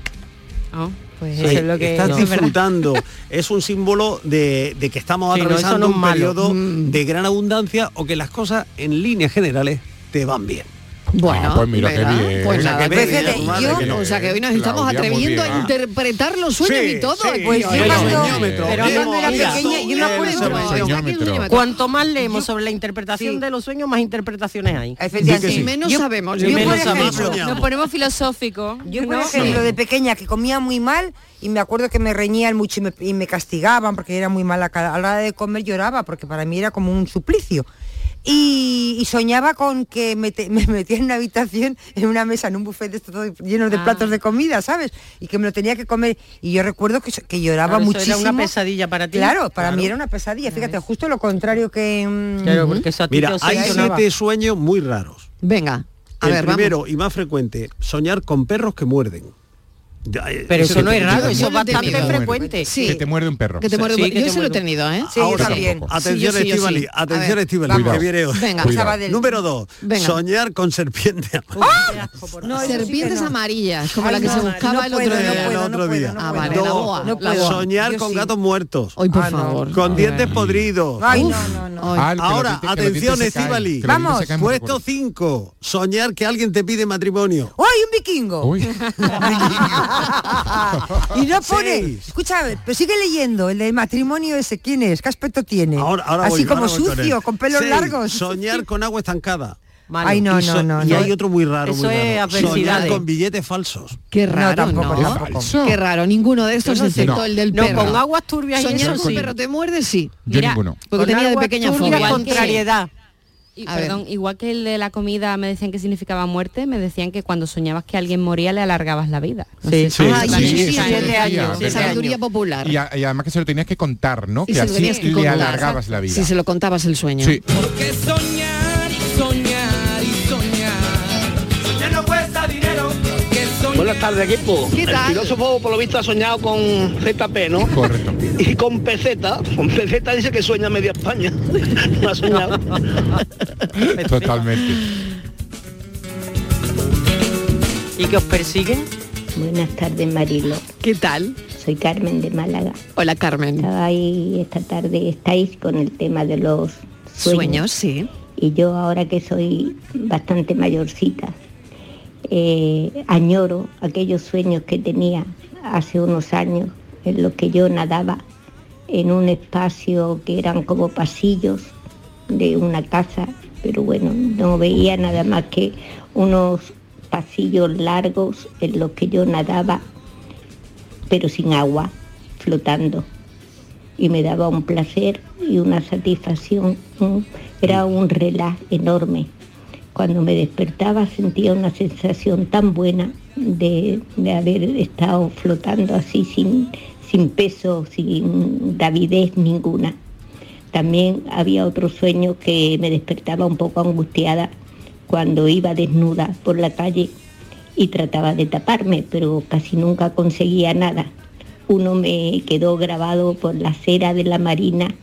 Ah, pues Sí, eso es lo que estás no, es verdad. disfrutando. es un símbolo de, de que estamos Sí, no, eso atravesando no es un malo. periodo Mm. de gran abundancia o que las cosas en líneas generales te van bien. Bueno, Ah, pues mira qué ¿verdad? bien. Pues O sea, nada, yo- que no. o sea que hoy nos estamos Claudia, atreviendo bien. a interpretar los sueños Sí, y todo. sí. Pues yo pero mira, pequeña, yo me acuerdo-. Cuanto más leemos sobre la interpretación Sí. de los sueños, más interpretaciones hay. Efectivamente. Menos Yo- sabemos. yo yo por menos ejemplo- sabemos. Nos ponemos filosóficos. Yo, por ejemplo, de pequeña que comía muy mal y me acuerdo que me reñían mucho y me, y me castigaban porque era muy mala. A la hora de comer lloraba porque para mí era como un suplicio. Y, y soñaba con que me, te- me metía en una habitación, en una mesa, en un buffet de todo lleno de Ah. platos de comida, ¿sabes? Y que me lo tenía que comer. Y yo recuerdo que, que lloraba Claro, eso muchísimo. era una pesadilla para ti. Claro, para Claro. mí era una pesadilla. Fíjate, justo lo contrario que... mm, Claro, porque eso a ti Mira, te hay siete sueños muy raros. Venga. A el ver, vamos. primero y más frecuente, soñar con perros que muerden. Eh, Pero eso no es raro, eso es bastante frecuente. Sí. Que te muerde un perro. Que te muerde Sí, un- que yo eso lo he tenido, ¿eh? Sí, Ahora, también. atención Sí, sí, Estivali, sí. Atención Estivali, que viene hoy. Venga. Número dos, Venga. soñar con serpiente. No, eso sí que Serpientes no. amarillas, como Ay, la que no, se buscaba no el otro día. el otro Ah, puedo. vale, la boa, soñar con sí. gatos muertos. Hoy, por Ah, favor. Con dientes podridos. Ay, no, no, no. Ah, Ahora, atención Estivali. Vamos. Puesto fuerte. 5, soñar que alguien te pide matrimonio. ¡Ay, un vikingo! Y no pone. Seis. Escucha, a ver, pero sigue leyendo el del matrimonio ese. ¿Quién es? ¿Qué aspecto tiene? Ahora, ahora Así voy, como ahora voy con sucio, con, pelos Seis, largos. Soñar con agua estancada. Malo. Ay, no, y, so- no, no. y no. hay otro muy raro, Eso muy es raro. Soñar con billetes falsos. Qué raro, tampoco, ¿no? tampoco. Qué raro, ninguno de estos excepto el del No, perro. con aguas turbias y Soñar eso con un sí. perro te muerde, sí. Yo Mira, ninguno. Porque Con tenía de pequeña fobia. contrariedad. Y, ver. perdón, igual que el de la comida me decían que significaba muerte, me decían que cuando soñabas que alguien moría le alargabas la vida. No Sí. Sí, Ah, Sabiduría popular. Y, a- y además que se lo tenías que contar, ¿no? Y que se lo así tenías que le contar. alargabas la vida. Si se lo contabas el sueño. Sí. Porque soñar tardes, equipo. ¿Qué El tal? filósofo, por lo visto, ha soñado con ZP, ¿no? Correcto. Y con peseta. Con peseta dice que sueña media España. No ha soñado. Totalmente. ¿Y que os persiguen? Buenas tardes, Marilo. ¿Qué tal? Soy Carmen de Málaga. Hola, Carmen. Estaba ahí esta tarde, estáis con el tema de los Sueños, sueños. sí. Y yo ahora que soy bastante mayorcita, eh, añoro aquellos sueños que tenía hace unos años en los que yo nadaba en un espacio que eran como pasillos de una casa, pero bueno, no veía nada más que unos pasillos largos en los que yo nadaba, pero sin agua, flotando. Y me daba un placer y una satisfacción. Era un relaj enorme. Cuando me despertaba sentía una sensación tan buena de, de haber estado flotando así sin, sin peso, sin gravidez ninguna. También había otro sueño que me despertaba un poco angustiada cuando iba desnuda por la calle y trataba de taparme, pero casi nunca conseguía nada. Uno me quedó grabado por la cera de la marina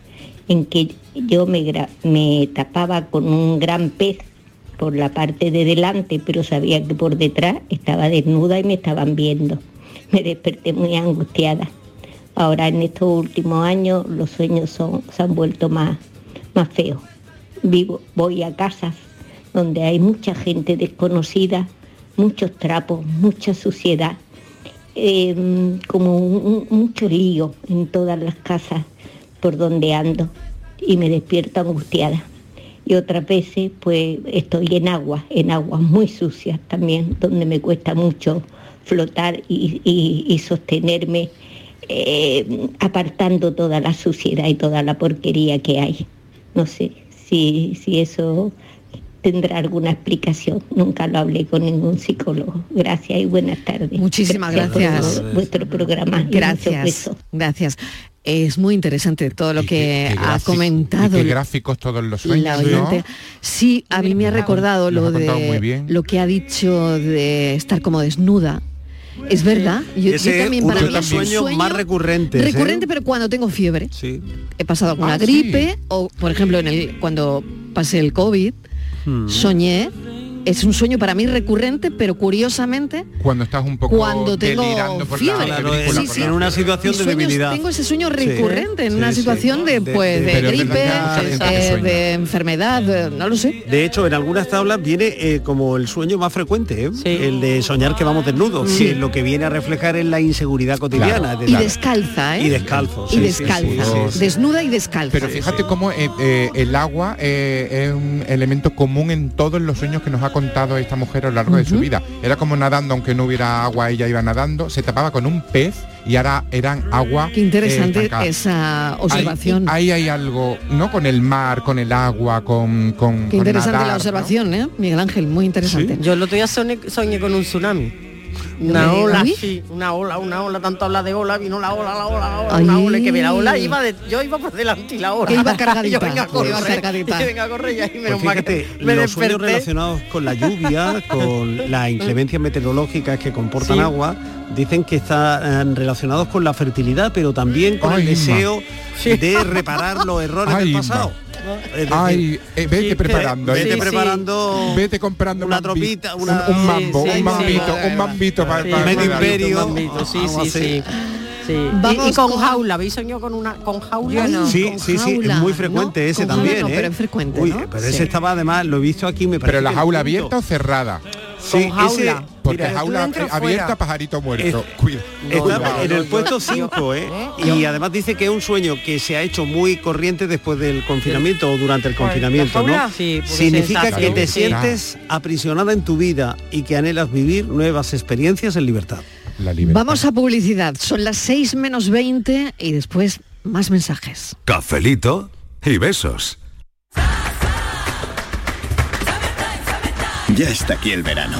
en que yo me, me tapaba con un gran pez por la parte de delante, pero sabía que por detrás estaba desnuda y me estaban viendo. Me desperté muy angustiada. Ahora en estos últimos años los sueños son, se han vuelto más, más feos. Vivo, voy a casas donde hay mucha gente desconocida, muchos trapos, mucha suciedad, eh, como un- mucho lío en todas las casas por donde ando y me despierto angustiada. Y otras veces pues estoy en agua, en aguas muy sucias también, donde me cuesta mucho flotar y, y- y sostenerme eh, apartando toda la suciedad y toda la porquería que hay. No sé si, si eso tendrá alguna explicación. Nunca lo hablé con ningún psicólogo. Gracias y buenas tardes. Muchísimas por gracias. vuestro programa. Gracias. Gracias. Es muy interesante todo lo que Qué ha gráfico- comentado y qué gráficos todos los sueños, la ¿no? oyente. Sí, a mí me ha recordado lo de lo que ha dicho de estar como desnuda. Es verdad. Yo, yo Ese es también uno para de mí los sueños sueño más recurrentes. ¿eh? recurrente, pero cuando tengo fiebre. Sí. He pasado alguna Ah, gripe sí. o, por ejemplo, en el cuando pasé el COVID, Hmm. soñé. Es un sueño para mí recurrente, pero curiosamente Cuando estás un poco cuando tengo delirando por fiebre. la Claro, película, en- por en la- una situación de sueños, debilidad. Tengo ese sueño Sí. recurrente en Sí, una sí. situación de, De- pues, de- de, es gripe, eh, de enfermedad, eh, no lo sé. De hecho, en algunas tablas viene eh, como el sueño más frecuente, ¿eh? el de soñar que vamos desnudos, Sí. que lo que viene a reflejar es la inseguridad cotidiana. Claro. Y descalza, ¿eh? Y descalzo. Y descalza. sí, sí, sí. Desnuda y descalza. Pero fíjate cómo eh, eh, el agua eh, es un elemento común en todos los sueños que nos ha contado esta mujer a lo largo de su vida. Era como nadando, aunque no hubiera agua, ella iba nadando, se tapaba con un pez y ahora eran agua. Qué interesante eh, esa observación. Ahí, ahí hay algo, ¿no? Con el mar, con el agua, con. con Qué con interesante nadar, la ¿no? observación, ¿eh? Miguel Ángel, muy interesante. Yo el otro día soñé, soñé con un tsunami. Una ola, sí, una ola, una ola, tanto habla de ola, vino la ola, la ola, la ola, una ola, y que ve la ola, iba de, yo iba por delante y la ola. Que iba yo venga a que correr, cargadita. y venga a correr y ahí menos Pues fíjate, me los sueños desperté. relacionados con la lluvia, con las inclemencias meteorológicas que comportan Sí. agua, dicen que están relacionados con la fertilidad, pero también con Ay, el ma. deseo de reparar los errores Ay, del pasado. Decir, Ay, eh, vete sí, preparando. Vete eh. Sí, preparando Vete comprando una mambi- tropita, un- una- un, mambo, Sí, sí, un sí, mambito, sí. un mambito para Sí, medio imperio, mambito, sí, sí, sí. Sí. Y- Vamos y, con, con- jaula, ¿habéis soñado con una con jaula? No. Sí, con sí, sí, es muy frecuente ¿no? ese Con jaula también, no, ¿eh? pero es frecuente, Uy, ¿no? pero Sí. ese estaba además, lo he visto aquí, me parece Pero la jaula abierta o cerrada. Sí, Con ese- jaula. Porque mira, jaula abierta, fuera. pajarito muerto. Es- Cuida- Está cuidado. en el puesto 5, ¿eh? Y además dice que es un sueño que se ha hecho muy corriente después del confinamiento o durante el confinamiento, ¿no? Sí, Significa que te sí. sientes aprisionada en tu vida y que anhelas vivir nuevas experiencias en libertad. La libertad. Vamos a publicidad. Son las 6 menos 20 y después más mensajes. Cafelito y besos. Ya está aquí el verano,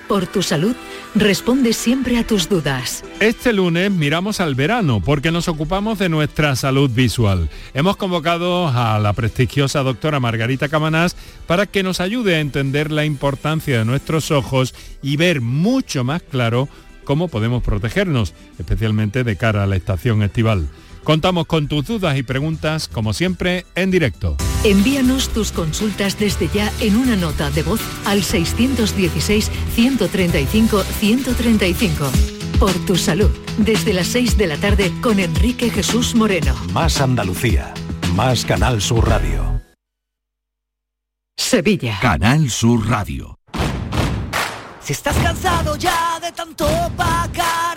por tu salud, responde siempre a tus dudas. Este lunes miramos al verano porque nos ocupamos de nuestra salud visual. Hemos convocado a la prestigiosa doctora Margarita Camanás para que nos ayude a entender la importancia de nuestros ojos y ver mucho más claro cómo podemos protegernos, especialmente de cara a la estación estival. Contamos con tus dudas y preguntas, como siempre, en directo. Envíanos tus consultas desde ya en una nota de voz al 616-135-135. Por tu salud, desde las 6 de la tarde con Enrique Jesús Moreno. Más Andalucía. Más Canal Sur Radio. Sevilla. Canal Sur Radio. Si estás cansado ya de tanto pagar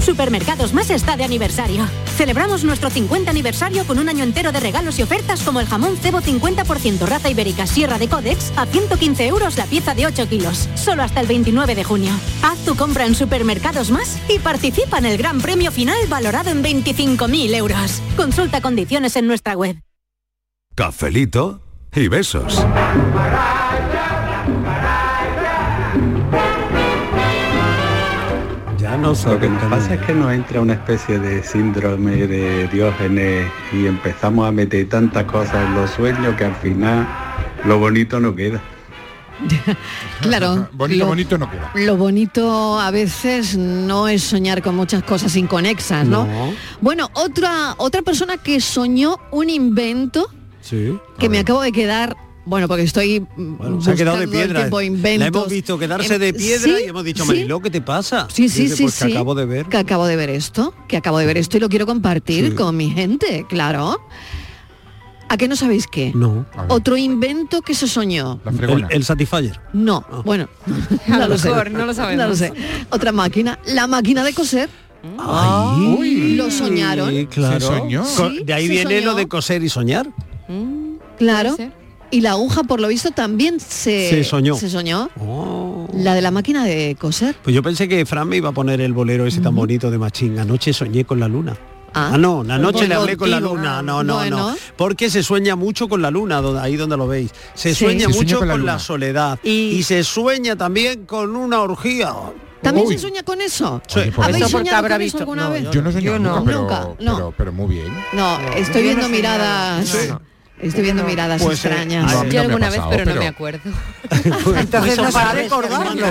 Supermercados Más está de aniversario. Celebramos nuestro 50 aniversario con un año entero de regalos y ofertas como el jamón cebo 50% raza ibérica Sierra de Codex a 115 euros la pieza de 8 kilos. Solo hasta el 29 de junio. Haz tu compra en Supermercados Más y participa en el gran premio final valorado en 25.000 euros. Consulta condiciones en nuestra web. Cafelito y besos. Ya no sé. Lo que nos pasa es que nos entra una especie de síndrome de Diógenes y empezamos a meter tantas cosas en los sueños que al final lo bonito no queda. Claro. Bonito, lo- bonito no queda. Lo bonito a veces no es soñar con muchas cosas inconexas, ¿no? No. Bueno, otra, otra persona que soñó un invento Sí. que me acabo de quedar, bueno, porque estoy Bueno, se ha quedado de piedra. La hemos visto quedarse Em, de piedra sí, y hemos dicho, sí. Mariló, ¿qué te pasa? Sí, sí, Dice, sí, pues que acabo de ver. Que acabo de ver esto, que acabo de ver esto y lo quiero compartir Sí. con mi gente, claro. ¿A qué no sabéis qué? No. Otro invento que se soñó. El, el Satisfyer. No, Ah. bueno, A no lo lo sé. mejor, no lo sabemos. No lo sé. Otra máquina, la máquina de coser. Ay, Lo soñaron. Claro. ¿Se soñó? Co- Sí, de ahí se viene soñó. lo de coser y soñar. Claro. Y la aguja, por lo visto, también se, Se soñó. Se soñó. Oh. La de la máquina de coser. Pues yo pensé que Fran me iba a poner el bolero ese tan bonito de Machín. Anoche soñé con la luna. Ah. Ah, no, la noche le hablé con la luna. No, no, Bueno. no. Porque se sueña mucho con la luna, donde- ahí donde lo veis. Se Sí. sueña Se mucho con con la soledad. Y... se sueña también con una orgía. ¿También Uy. se sueña con eso? Sí. Oye, ¿Habéis eso soñado habrá con eso alguna no, vez? Yo no soy Yo no. nunca, pero, Nunca, no. pero, pero muy bien. No, estoy viendo miradas. Estoy viendo miradas Pues, eh, extrañas. no, Yo no ha alguna vez, pasado, pero, no pero- me acuerdo. Entonces Eso no para sabes. recordarlo.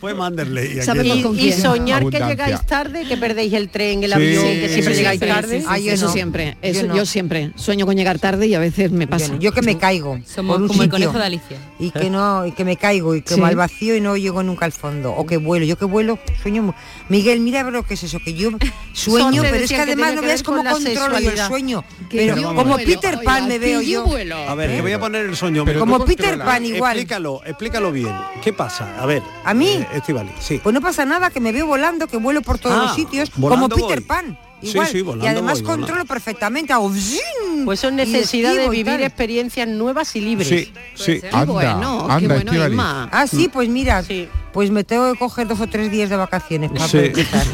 Fue Manderley. con Y, quién. y soñar que Abundancia. llegáis tarde, que perdéis el tren, el Sí, avión, sí, que siempre sí, llegáis sí, tarde. sí, sí. Yo eso no. siempre, eso Yo yo, siempre sueño con llegar tarde y a veces me Yo, pasa. no. Yo que me caigo Somos como el sitio conejo de Alicia. y que no y que me caigo y que Sí. va al vacío y no llego nunca al fondo o que vuelo yo que vuelo sueño Miguel mira lo que es eso que yo sueño pero es que que además no que veas cómo controlo yo el sueño Que pero yo como Peter Pan me veo yo vuelo. A ver, que voy a poner el sueño. Pero como Peter. Pan igual Explícalo, explícalo bien. ¿Qué pasa? A ver. ¿A mí? eh, Estivali, sí. pues no pasa nada que me veo volando que vuelo por todos Ah, los sitios volando como Peter voy. Pan igual sí, volando y además voy, volando. controlo perfectamente hago. Pues son y necesidad de y vivir experiencias nuevas y libres. Sí, sí. Qué Anda, bueno, qué bueno. Inma. ah sí pues mira Sí. pues me tengo que coger dos o tres días de vacaciones para.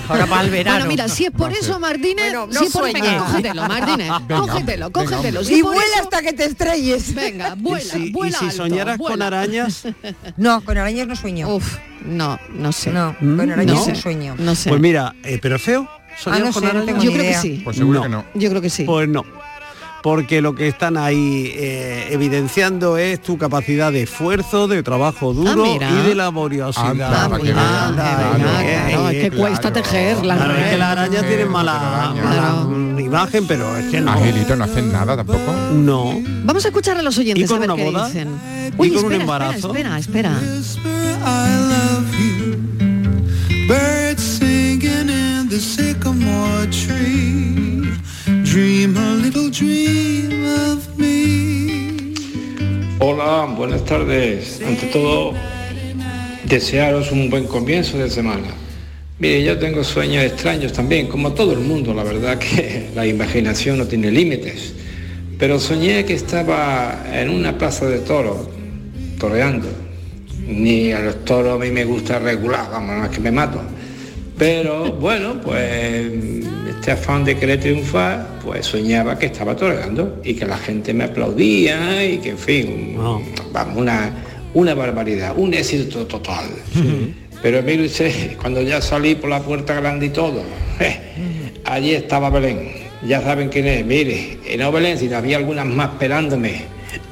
Ahora para el verano. Bueno, mira, si es por eso. Martínez, Bueno, no si es por venga, cógetelo, Martínez, Venga, cógetelo, cógetelo. si y vuela eso- hasta que te estrelles Venga, ¿Y vuela, si, y vuela si alto, soñaras con arañas? no con arañas no sueño Uf, no, no sé. no Mm, con arañas no. sueño No sé. Pues mira, eh, pero feo. ¿Soñar Ah, no con sé, no arañas? tengo Yo ni creo que sí. Pues seguro No. que no. Yo creo que sí. Pues no. Porque lo que están ahí eh, evidenciando es tu capacidad de esfuerzo, de trabajo duro Ah, mira. y de laboriosidad. Anda, para que mira, veas. anda, Claro, venga, eh, claro, es que claro. cuesta tejerla. Claro, es que las arañas tienen mala, telaraña. mala, Claro. mm, imagen, pero es que no. Angelito, no hacen nada tampoco. No. Vamos a escuchar a los oyentes ¿Y con a ver una qué boda? dicen. ¿Y Uy, con un espera, embarazo? Espera, espera, the sycamore tree. Dream a little dream of me. Hola, buenas tardes. Ante todo, desearos un buen comienzo de semana. Mire, yo tengo sueños extraños también, como todo el mundo, la verdad que la imaginación no tiene límites. Pero soñé que estaba en una plaza de toros, toreando. Ni a los toros a mí me gusta regular, vamos, no es que me mato. Pero bueno, pues este afán de querer triunfar, pues soñaba que estaba toreando y que la gente me aplaudía y que en fin, vamos, una, una barbaridad, un éxito total. Pero mire usted, cuando ya salí por la puerta grande y todo, eh, allí estaba Belén. Ya saben quién es, mire, y no Belén, sino había algunas más esperándome.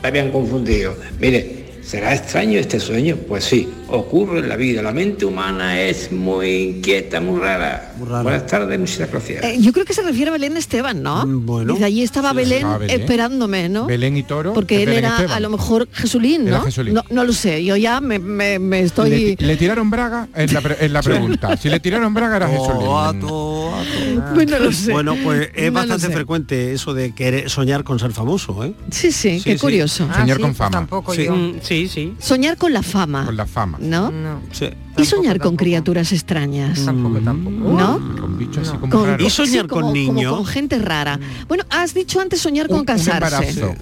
Me habían confundido. Mire, ¿será extraño este sueño? Pues sí, ocurre en la vida. La mente humana es muy inquieta, muy rara. Buenas tardes, muchas gracias. Eh, yo creo que se refiere a Belén Esteban, ¿no? Mm, Bueno. Dice, allí estaba Belén, estaba Belén. esperándome, ¿no? Belén y Toro. Porque él Belén era Esteban. a lo mejor Jesulín, Era ¿no? Jesulín. No, no lo sé, yo ya me, me- me estoy... Le, le tiraron braga en la, pre- en la pregunta. Si le tiraron braga era Jesulín. Pues no lo sé. Bueno, pues es No bastante frecuente eso de querer soñar con ser famoso, ¿eh? Sí, sí, Sí, qué sí. curioso. Ah, Soñar sí, con fama. tampoco Sí. yo Mm, sí, sí. Soñar con la fama, Con la fama. ¿No? no Sí. Y soñar con tampoco. criaturas extrañas, tampoco tampoco ¿no? Con bichos así como Con, raros. ¿Y soñar sí, con como- como niños? con gente rara. Bueno, has dicho antes soñar Un- con casarse. Un embarazo.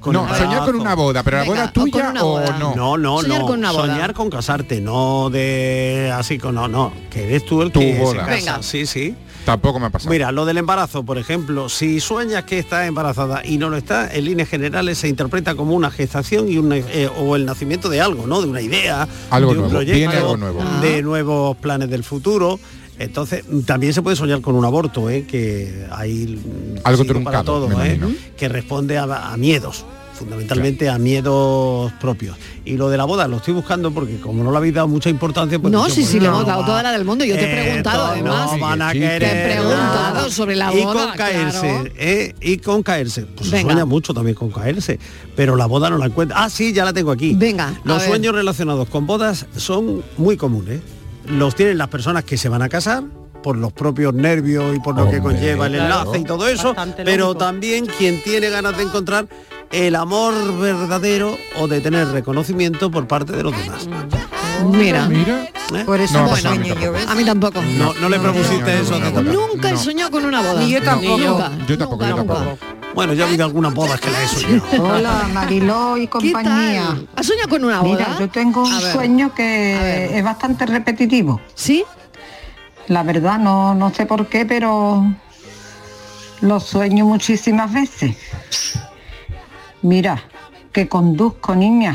Con no, soñar con una boda, pero la Venga, boda o con tuya una o, boda. no. No, no, Soñar no. con una boda. Soñar con casarte, no de así con no, no. Que eres tú el Tu que se boda. casa. Venga. Sí, sí. Tampoco me ha pasado. Mira, lo del embarazo, por ejemplo, si sueñas que estás embarazada y no lo estás, en líneas generales se interpreta como una gestación y una, eh, o el nacimiento de algo, ¿no? De una idea, Algo de un nuevo, proyecto, viene algo nuevo. Ah. de nuevos planes del futuro. Entonces, también se puede soñar con un aborto, ¿eh? que hay Algo para truncado, todo, me ¿eh? que responde a, a miedos fundamentalmente a miedos propios y lo de la boda lo estoy buscando porque como no le habéis dado mucha importancia pues No, dicho, sí, pues sí, le no hemos dado va. toda la del mundo. Yo te he Esto preguntado, además. no van a Sí, querer te he preguntado nada. sobre la y boda, con caerse claro. ¿eh? y con caerse pues se Venga. sueña mucho también con caerse pero la boda no la encuentra ah sí ya la tengo aquí Venga, los ver. sueños relacionados con bodas son muy comunes los tienen las personas que se van a casar por los propios nervios y por lo que conlleva el claro. enlace y todo eso, Bastante pero lógico. también quien tiene ganas de encontrar el amor verdadero o de tener reconocimiento por parte de los demás. Mira, Mira. ¿eh? por eso No, no, a mí sueño yo tampoco. ¿ves? a mí tampoco. No, no le propusiste no, eso. Nunca he No. soñado con una boda. Ni yo tampoco. Nunca, Yo tampoco, nunca, yo tampoco. nunca. Bueno, ya ha habido algunas bodas que la he soñado. Hola, Mariló y compañía. ¿Has soñado con una Mira, boda? yo tengo un sueño que es bastante repetitivo. ¿Sí? La verdad, no, no sé por qué, pero lo sueño muchísimas veces. Mira, que conduzco, niña.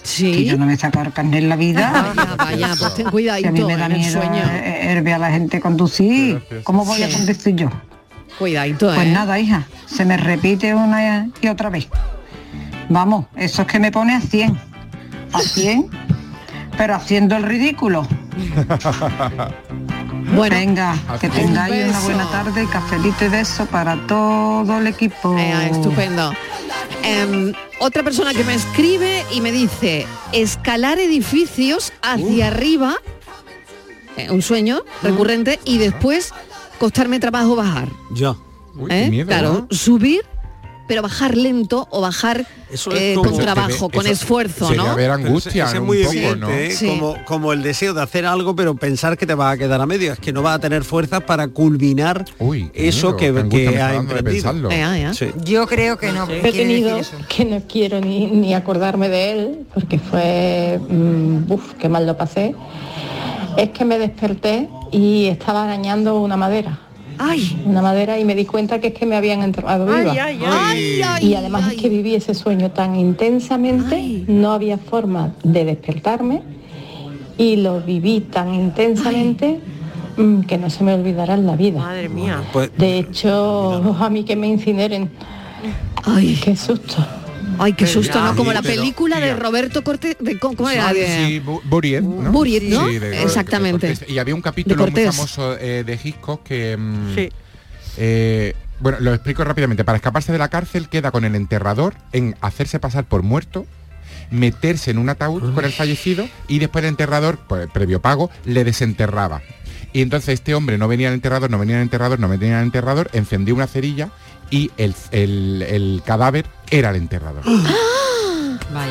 Sí. Que yo no me el carnet en la vida. Vaya, vaya, pues ten cuidadito Que a mí me da miedo sueño. eh, ver a la gente conducir. ¿Cómo voy a conducir yo? Cuidadito, Pues ¿eh? nada, hija, se me repite una y otra vez. Vamos, eso es que me pone a 100. A 100, pero haciendo el ridículo. Bueno, venga, que un tengáis una buena tarde y cafelito y beso para todo el equipo. Venga, estupendo. Em, otra persona que me escribe y me dice, escalar edificios hacia arriba, eh, un sueño recurrente, y después costarme trabajo bajar. Ya. ¿eh? claro, subir, pero bajar lento o bajar Eso es eh, como- con trabajo, con esfuerzo, sería ¿no? Pero angustia, ese- ese es un muy poco, evidente, ¿no? ¿eh? Sí. como, como el deseo de hacer algo, pero pensar que te va a quedar a medio, es que no va a tener fuerzas para culminar eso que, que ha emprendido. Eh, ah, Sí. Yo creo que no. He tenido que no quiero ni, ni acordarme de él porque fue, mm, uf, qué mal lo pasé. Es que me desperté y estaba arañando una madera. Ay. Una madera y me di cuenta que es que me habían enterrado Ay, viva. ay, ay. Ay, y además es que viví ese sueño tan intensamente, no había forma de despertarme y lo viví tan intensamente mm, que no se me olvidará en la vida. Madre mía. Pues, De hecho, a mí que me incineren. Ay, qué susto. Ay, qué susto, ¿no? Como la pero, película de. Roberto Cortés, de, ¿cómo era? Sí, De- sí, Bu- Buried, ¿no? Buried, ¿no? Sí, de- Exactamente. de y había un capítulo muy famoso eh, de Hitchcock que... mm, Sí. eh, bueno, lo explico rápidamente. Para escaparse de la cárcel queda con el enterrador en hacerse pasar por muerto, meterse en un ataúd con el fallecido y después el enterrador, pues, previo pago, le desenterraba. Y entonces este hombre no venía al enterrador, no venía al enterrador, no venía al enterrador, encendió una cerilla y el, el- el cadáver era el enterrador.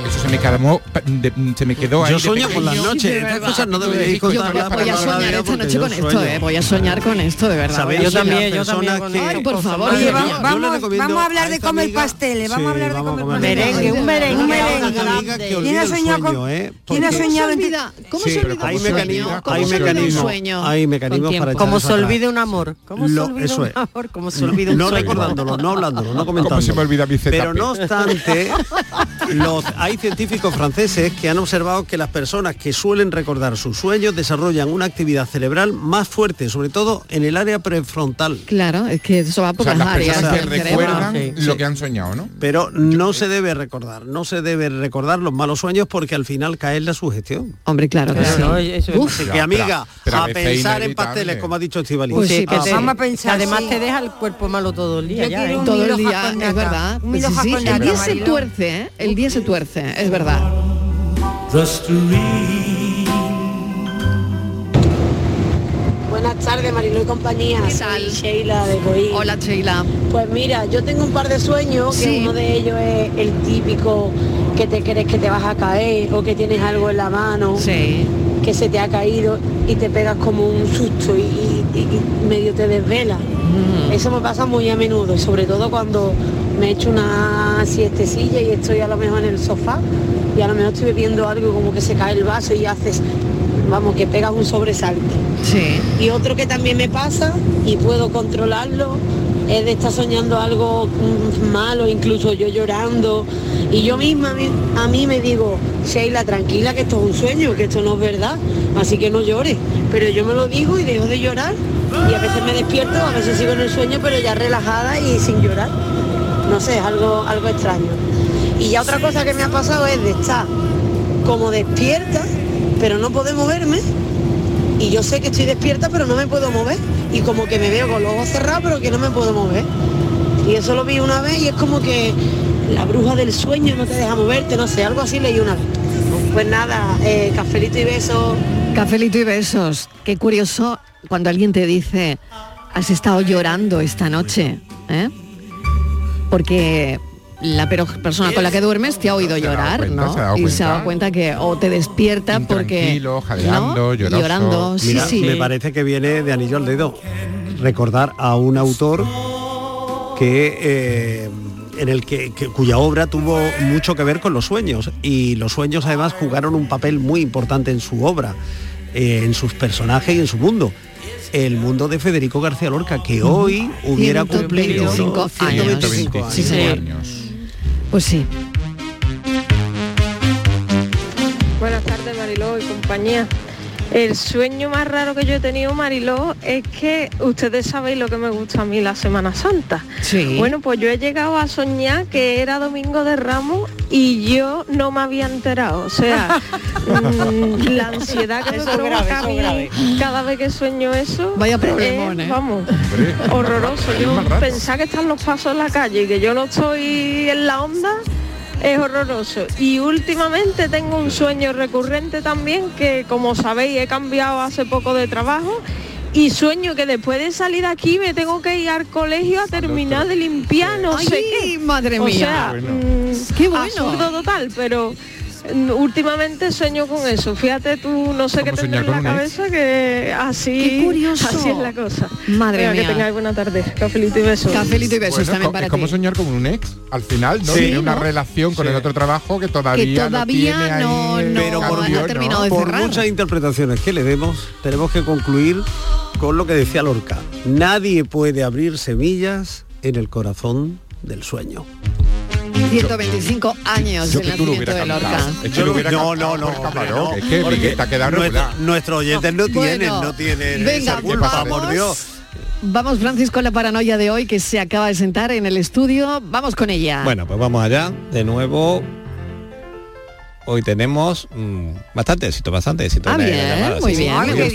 Eso se me quedó, de- se me quedó ahí. Yo sueño por las noches, estas cosas no deberíais Yo contarlas voy a para soñar esta noche yo con esto. ¿eh? Voy a soñar con esto, de verdad. ¿Sabéis que soñar. las personas que- Ay, por favor. Oye, Yo vamos, vamos a hablar a de comer amiga- pasteles, vamos a hablar de comer pasteles. merengue, un merengue, un merengue. ¿Quién olvida ha soñado con- ¿eh? ¿Quién ha soñado ¿Cómo se en- olvida? ¿Cómo se olvida ¿cómo hay un sueño? ¿Cómo hay se olvida un mecanismos, sueño? hay mecanismos para echar se olvide un amor. ¿Cómo se olvida un amor? ¿Cómo se olvida un no sueño? recordándolo, no hablándolo, no comentando. ¿Cómo se me olvida mi? Pero no obstante, los, hay científicos franceses que han observado que las personas que suelen recordar sus sueños desarrollan una actividad cerebral más fuerte, sobre todo en el área prefrontal. Claro, es que eso va O por sea, las las áreas personas que recuerdan Sí, lo sí. que han soñado, ¿no? Pero no se debe recordar, no se debe recordar los malos sueños porque al final cae en la sugestión. Hombre, claro que Claro, sí. eso es Uf, que amiga, pero- pero a pensar en pasteles, como ha dicho Estivaliz. Pues sí, Ah. Vamos a pensar, Además sí. te deja el cuerpo malo todo el día Yo ya, ¿eh? un todo el día, es verdad. Un Sí, el día se tuerce, ¿eh? El día se tuerce, es verdad. Buenas tardes, Marilo y compañía. ¿Qué Soy tal? Sheila de. Hola, Sheila. Pues mira, yo tengo un par de sueños, que Sí. uno de ellos es el típico que te crees que te vas a caer o que tienes algo en la mano, Sí. que se te ha caído y te pegas como un susto y, y- y medio te desvela. Mm. Eso me pasa muy a menudo, sobre todo cuando me echo una siestecilla y estoy a lo mejor en el sofá y a lo mejor estoy bebiendo algo como que se cae el vaso y haces, vamos, que pegas un sobresalto. Sí. Y otro que también me pasa y puedo controlarlo es de estar soñando algo mm, malo, incluso yo llorando. Y yo misma a mí, a mí me digo, Sheila, tranquila que esto es un sueño, que esto no es verdad, así que no llores. Pero yo me lo digo y dejo de llorar. Y a veces me despierto, a veces sigo en el sueño, pero ya relajada y sin llorar. No sé, es algo, algo extraño. Y ya otra cosa que me ha pasado es de estar como despierta, pero no poder moverme. Y yo sé que estoy despierta pero no me puedo mover. Y como que me veo con los ojos cerrados pero que no me puedo mover. Y eso lo vi una vez y es como que la bruja del sueño no te deja moverte no sé algo así leí una vez. Pues nada eh, cafelito y besos. Cafelito y besos. Qué curioso cuando alguien te dice, has estado llorando esta noche, ¿eh? Porque la pero- persona con la que duermes te ha oído llorar, cuenta, ¿no? se ha dado y se ha dado cuenta. que o te despierta porque jadeando, ¿no? lloroso. llorando, sí, Mira, sí. me parece que viene de anillo al dedo. Recordar a un autor que eh, en el que, que- cuya obra tuvo mucho que ver con los sueños y los sueños además jugaron un papel muy importante en su obra, eh, en sus personajes y en su mundo. El mundo de Federico García Lorca, que hoy hubiera cumplido 125 años. 125 Sí, señor. Pues. Buenas tardes, Mariló y compañía. El sueño más raro que yo he tenido, Mariló, es que ustedes sabéis lo que me gusta a mí la Semana Santa. Sí. Bueno, pues yo he llegado a soñar que era Domingo de Ramos y yo no me había enterado. O sea, mm, la ansiedad que me Eso es provoca grave, a es mí grave. cada vez que sueño eso. Vaya es, problemón, ¿eh? Vamos, horroroso. es Yo pensar que están los pasos en la calle y que yo no estoy en la onda es horroroso. Y últimamente tengo un sueño recurrente también que como sabéis he cambiado hace poco de trabajo y sueño que después de salir de aquí me tengo que ir al colegio a terminar de limpiar no Ay, sé qué. madre o mía. sea, Bueno. mm, Qué bueno. absurdo total, pero últimamente sueño con eso. Fíjate tú, no sé qué tendré en la cabeza que así, Qué curioso. así es la cosa. Madre mía. Que tengáis buena tarde. Cafelito y besos. Cafelito y besos Bueno, también para es como soñar con un ex, al final, ¿no? Sí, Tiene una relación con el otro trabajo que todavía, todavía no tiene ahí no- el no Pero por, terminado de por muchas interpretaciones que le demos, tenemos que concluir con lo que decía Lorca. Nadie puede abrir semillas en el corazón del sueño. 125 años Yo del que tú lo nacimiento hubiera de Lorca. no, no, no. Nuestros oyentes no tienen, no tienen venga, esa culpa, vamos. por Dios. Vamos, Francis, con la paranoia de hoy que se acaba de sentar en el estudio. Vamos con ella. Bueno, pues vamos allá. De nuevo, hoy tenemos mm, bastante éxito, bastante éxito. Ah, en la bien, llamada, muy sí, sí. bien, me bien.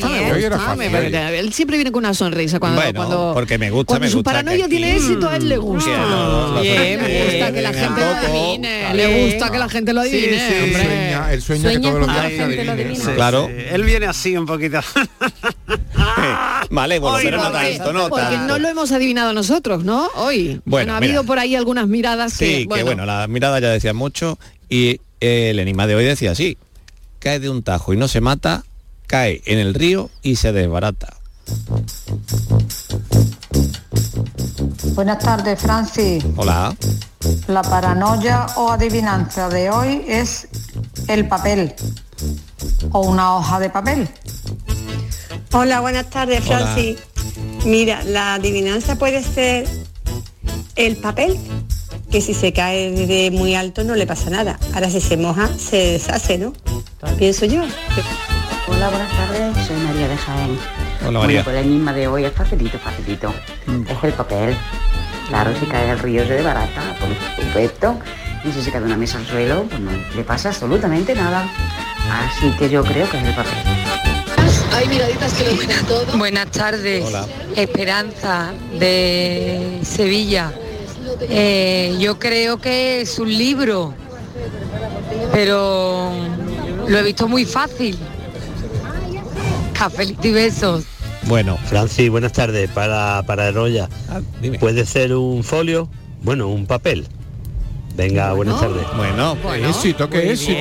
Me parece. Él siempre viene con una sonrisa cuando, Bueno, cuando, porque me gusta, cuando me su gusta paranoia que tiene aquí- éxito, a él le gusta. No, no, Bien, no, me gusta no, que la no, gente no, lo no, adivine. no, Le no, gusta que la gente lo adivine, sí, Él hombre. sueña, él sueña que todos los días la se adivine. Claro. Sí, Él viene así un poquito. Vale, bueno, Hoy pero no porque- tanto, no Porque tanto. no lo hemos adivinado nosotros, ¿no? Hoy. Bueno, ha mira. habido por ahí algunas miradas Sí, que, que bueno, las miradas ya decían mucho y eh, el enigma de hoy decía así, cae de un tajo y no se mata, cae en el río y se desbarata. Buenas tardes, Francis. Hola. La paranoia o adivinanza de hoy es el papel o una hoja de papel. Hola, buenas tardes, Hola. Francis. Mira, la adivinanza puede ser el papel, que si se cae de muy alto no le pasa nada. Ahora si se moja, se deshace, ¿no? Pienso yo. Hola, buenas tardes, soy María de Jaén. Hola, María. Bueno, pues el enigma de hoy es facilito, facilito. Es el papel. Claro, si cae al río se desbarata, por supuesto. Y si se cae de una mesa al suelo, pues no le pasa absolutamente nada. Así que yo creo que es el papel. Hay miraditas que lo dicen todo. Buenas tardes, Hola. Esperanza de Sevilla. Eh, yo creo que es un libro, pero lo he visto muy fácil. Cafelito y besos. Bueno, Francis, buenas tardes. Para, para Roya, ah, dime. ¿puede ser un folio? Bueno, un papel. Venga, buenas tardes. Bueno, Qué éxito, qué éxito.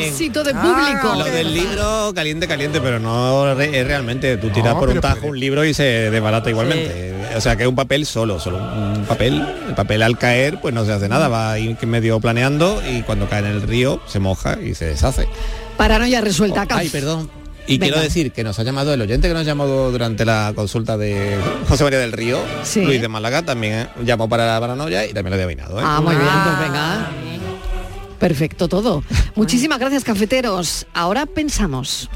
Éxito de público. Lo del libro caliente, caliente, pero no re- es realmente. Tú tiras No, por un tajo puede- un libro y se desbarata igualmente. O sea que es un papel solo, solo un papel. El papel al caer, pues no se hace nada, va ahí medio planeando y cuando cae en el río se moja y se deshace. Paranoia resuelta. Caf. Ay, perdón. Y Venga. quiero decir que nos ha llamado el oyente que nos llamó durante la consulta de José María del Río, Sí. Luis de Málaga, también ¿eh? llamó para la paranoia y también lo he adivinado. ¿eh? Ah, muy bien, pues venga. Perfecto todo. Muchísimas gracias, cafeteros. Ahora pensamos.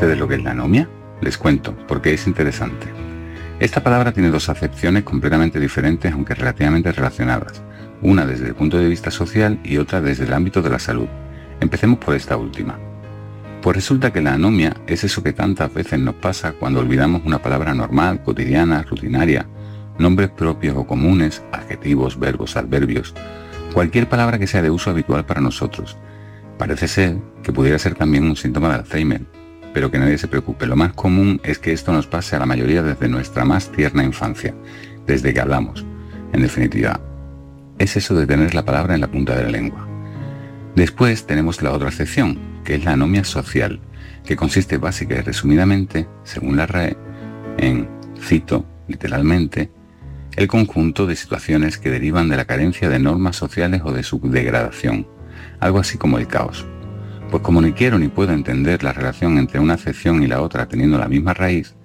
Ustedes lo que es la anomia? Les cuento, porque es interesante. Esta palabra tiene dos acepciones completamente diferentes, aunque relativamente relacionadas. Una desde el punto de vista social y otra desde el ámbito de la salud. Empecemos por esta última. Pues resulta que la anomia es eso que tantas veces nos pasa cuando olvidamos una palabra normal, cotidiana, rutinaria, nombres propios o comunes, adjetivos, verbos, adverbios, cualquier palabra que sea de uso habitual para nosotros. Parece ser que pudiera ser también un síntoma de Alzheimer, pero que nadie se preocupe. Lo más común es que esto nos pase a la mayoría desde nuestra más tierna infancia, desde que hablamos. En definitiva, es eso de tener la palabra en la punta de la lengua. Después tenemos la otra acepción, que es la anomia social, que consiste básica y resumidamente, según la RAE, en, cito literalmente, el conjunto de situaciones que derivan de la carencia de normas sociales o de su degradación, algo así como el caos. Pues como ni quiero ni puedo entender la relación entre una acepción y la otra teniendo la misma raíz,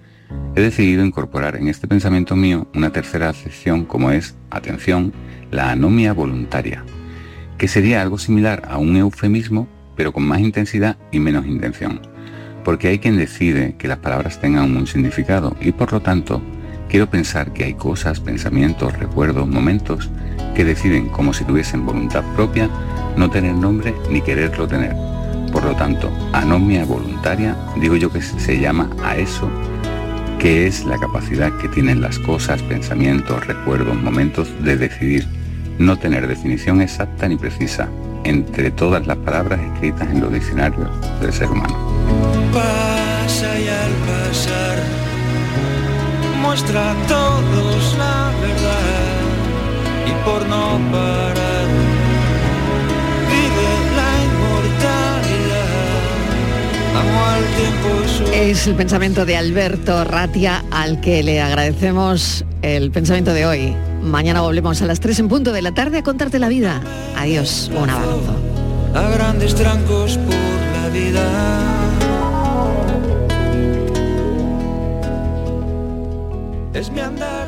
he decidido incorporar en este pensamiento mío una tercera acepción como es, atención, la anomia voluntaria, que sería algo similar a un eufemismo, pero con más intensidad y menos intención, porque hay quien decide que las palabras tengan un significado y por lo tanto quiero pensar que hay cosas, pensamientos, recuerdos, momentos que deciden como si tuviesen voluntad propia no tener nombre ni quererlo tener. Por lo tanto, anomia voluntaria digo yo que se llama a eso que es la capacidad que tienen las cosas, pensamientos, recuerdos, momentos de decidir, no tener definición exacta ni precisa entre todas las palabras escritas en los diccionarios del ser humano. Pasa y al pasar muestra todos la verdad y por no parar Es el pensamiento de Alberto Ratia al que le agradecemos el pensamiento de hoy. Mañana volvemos a las 3 en punto de la tarde a contarte la vida. Adiós, un abrazo. a grandes trancos por la vida. Es mi andar.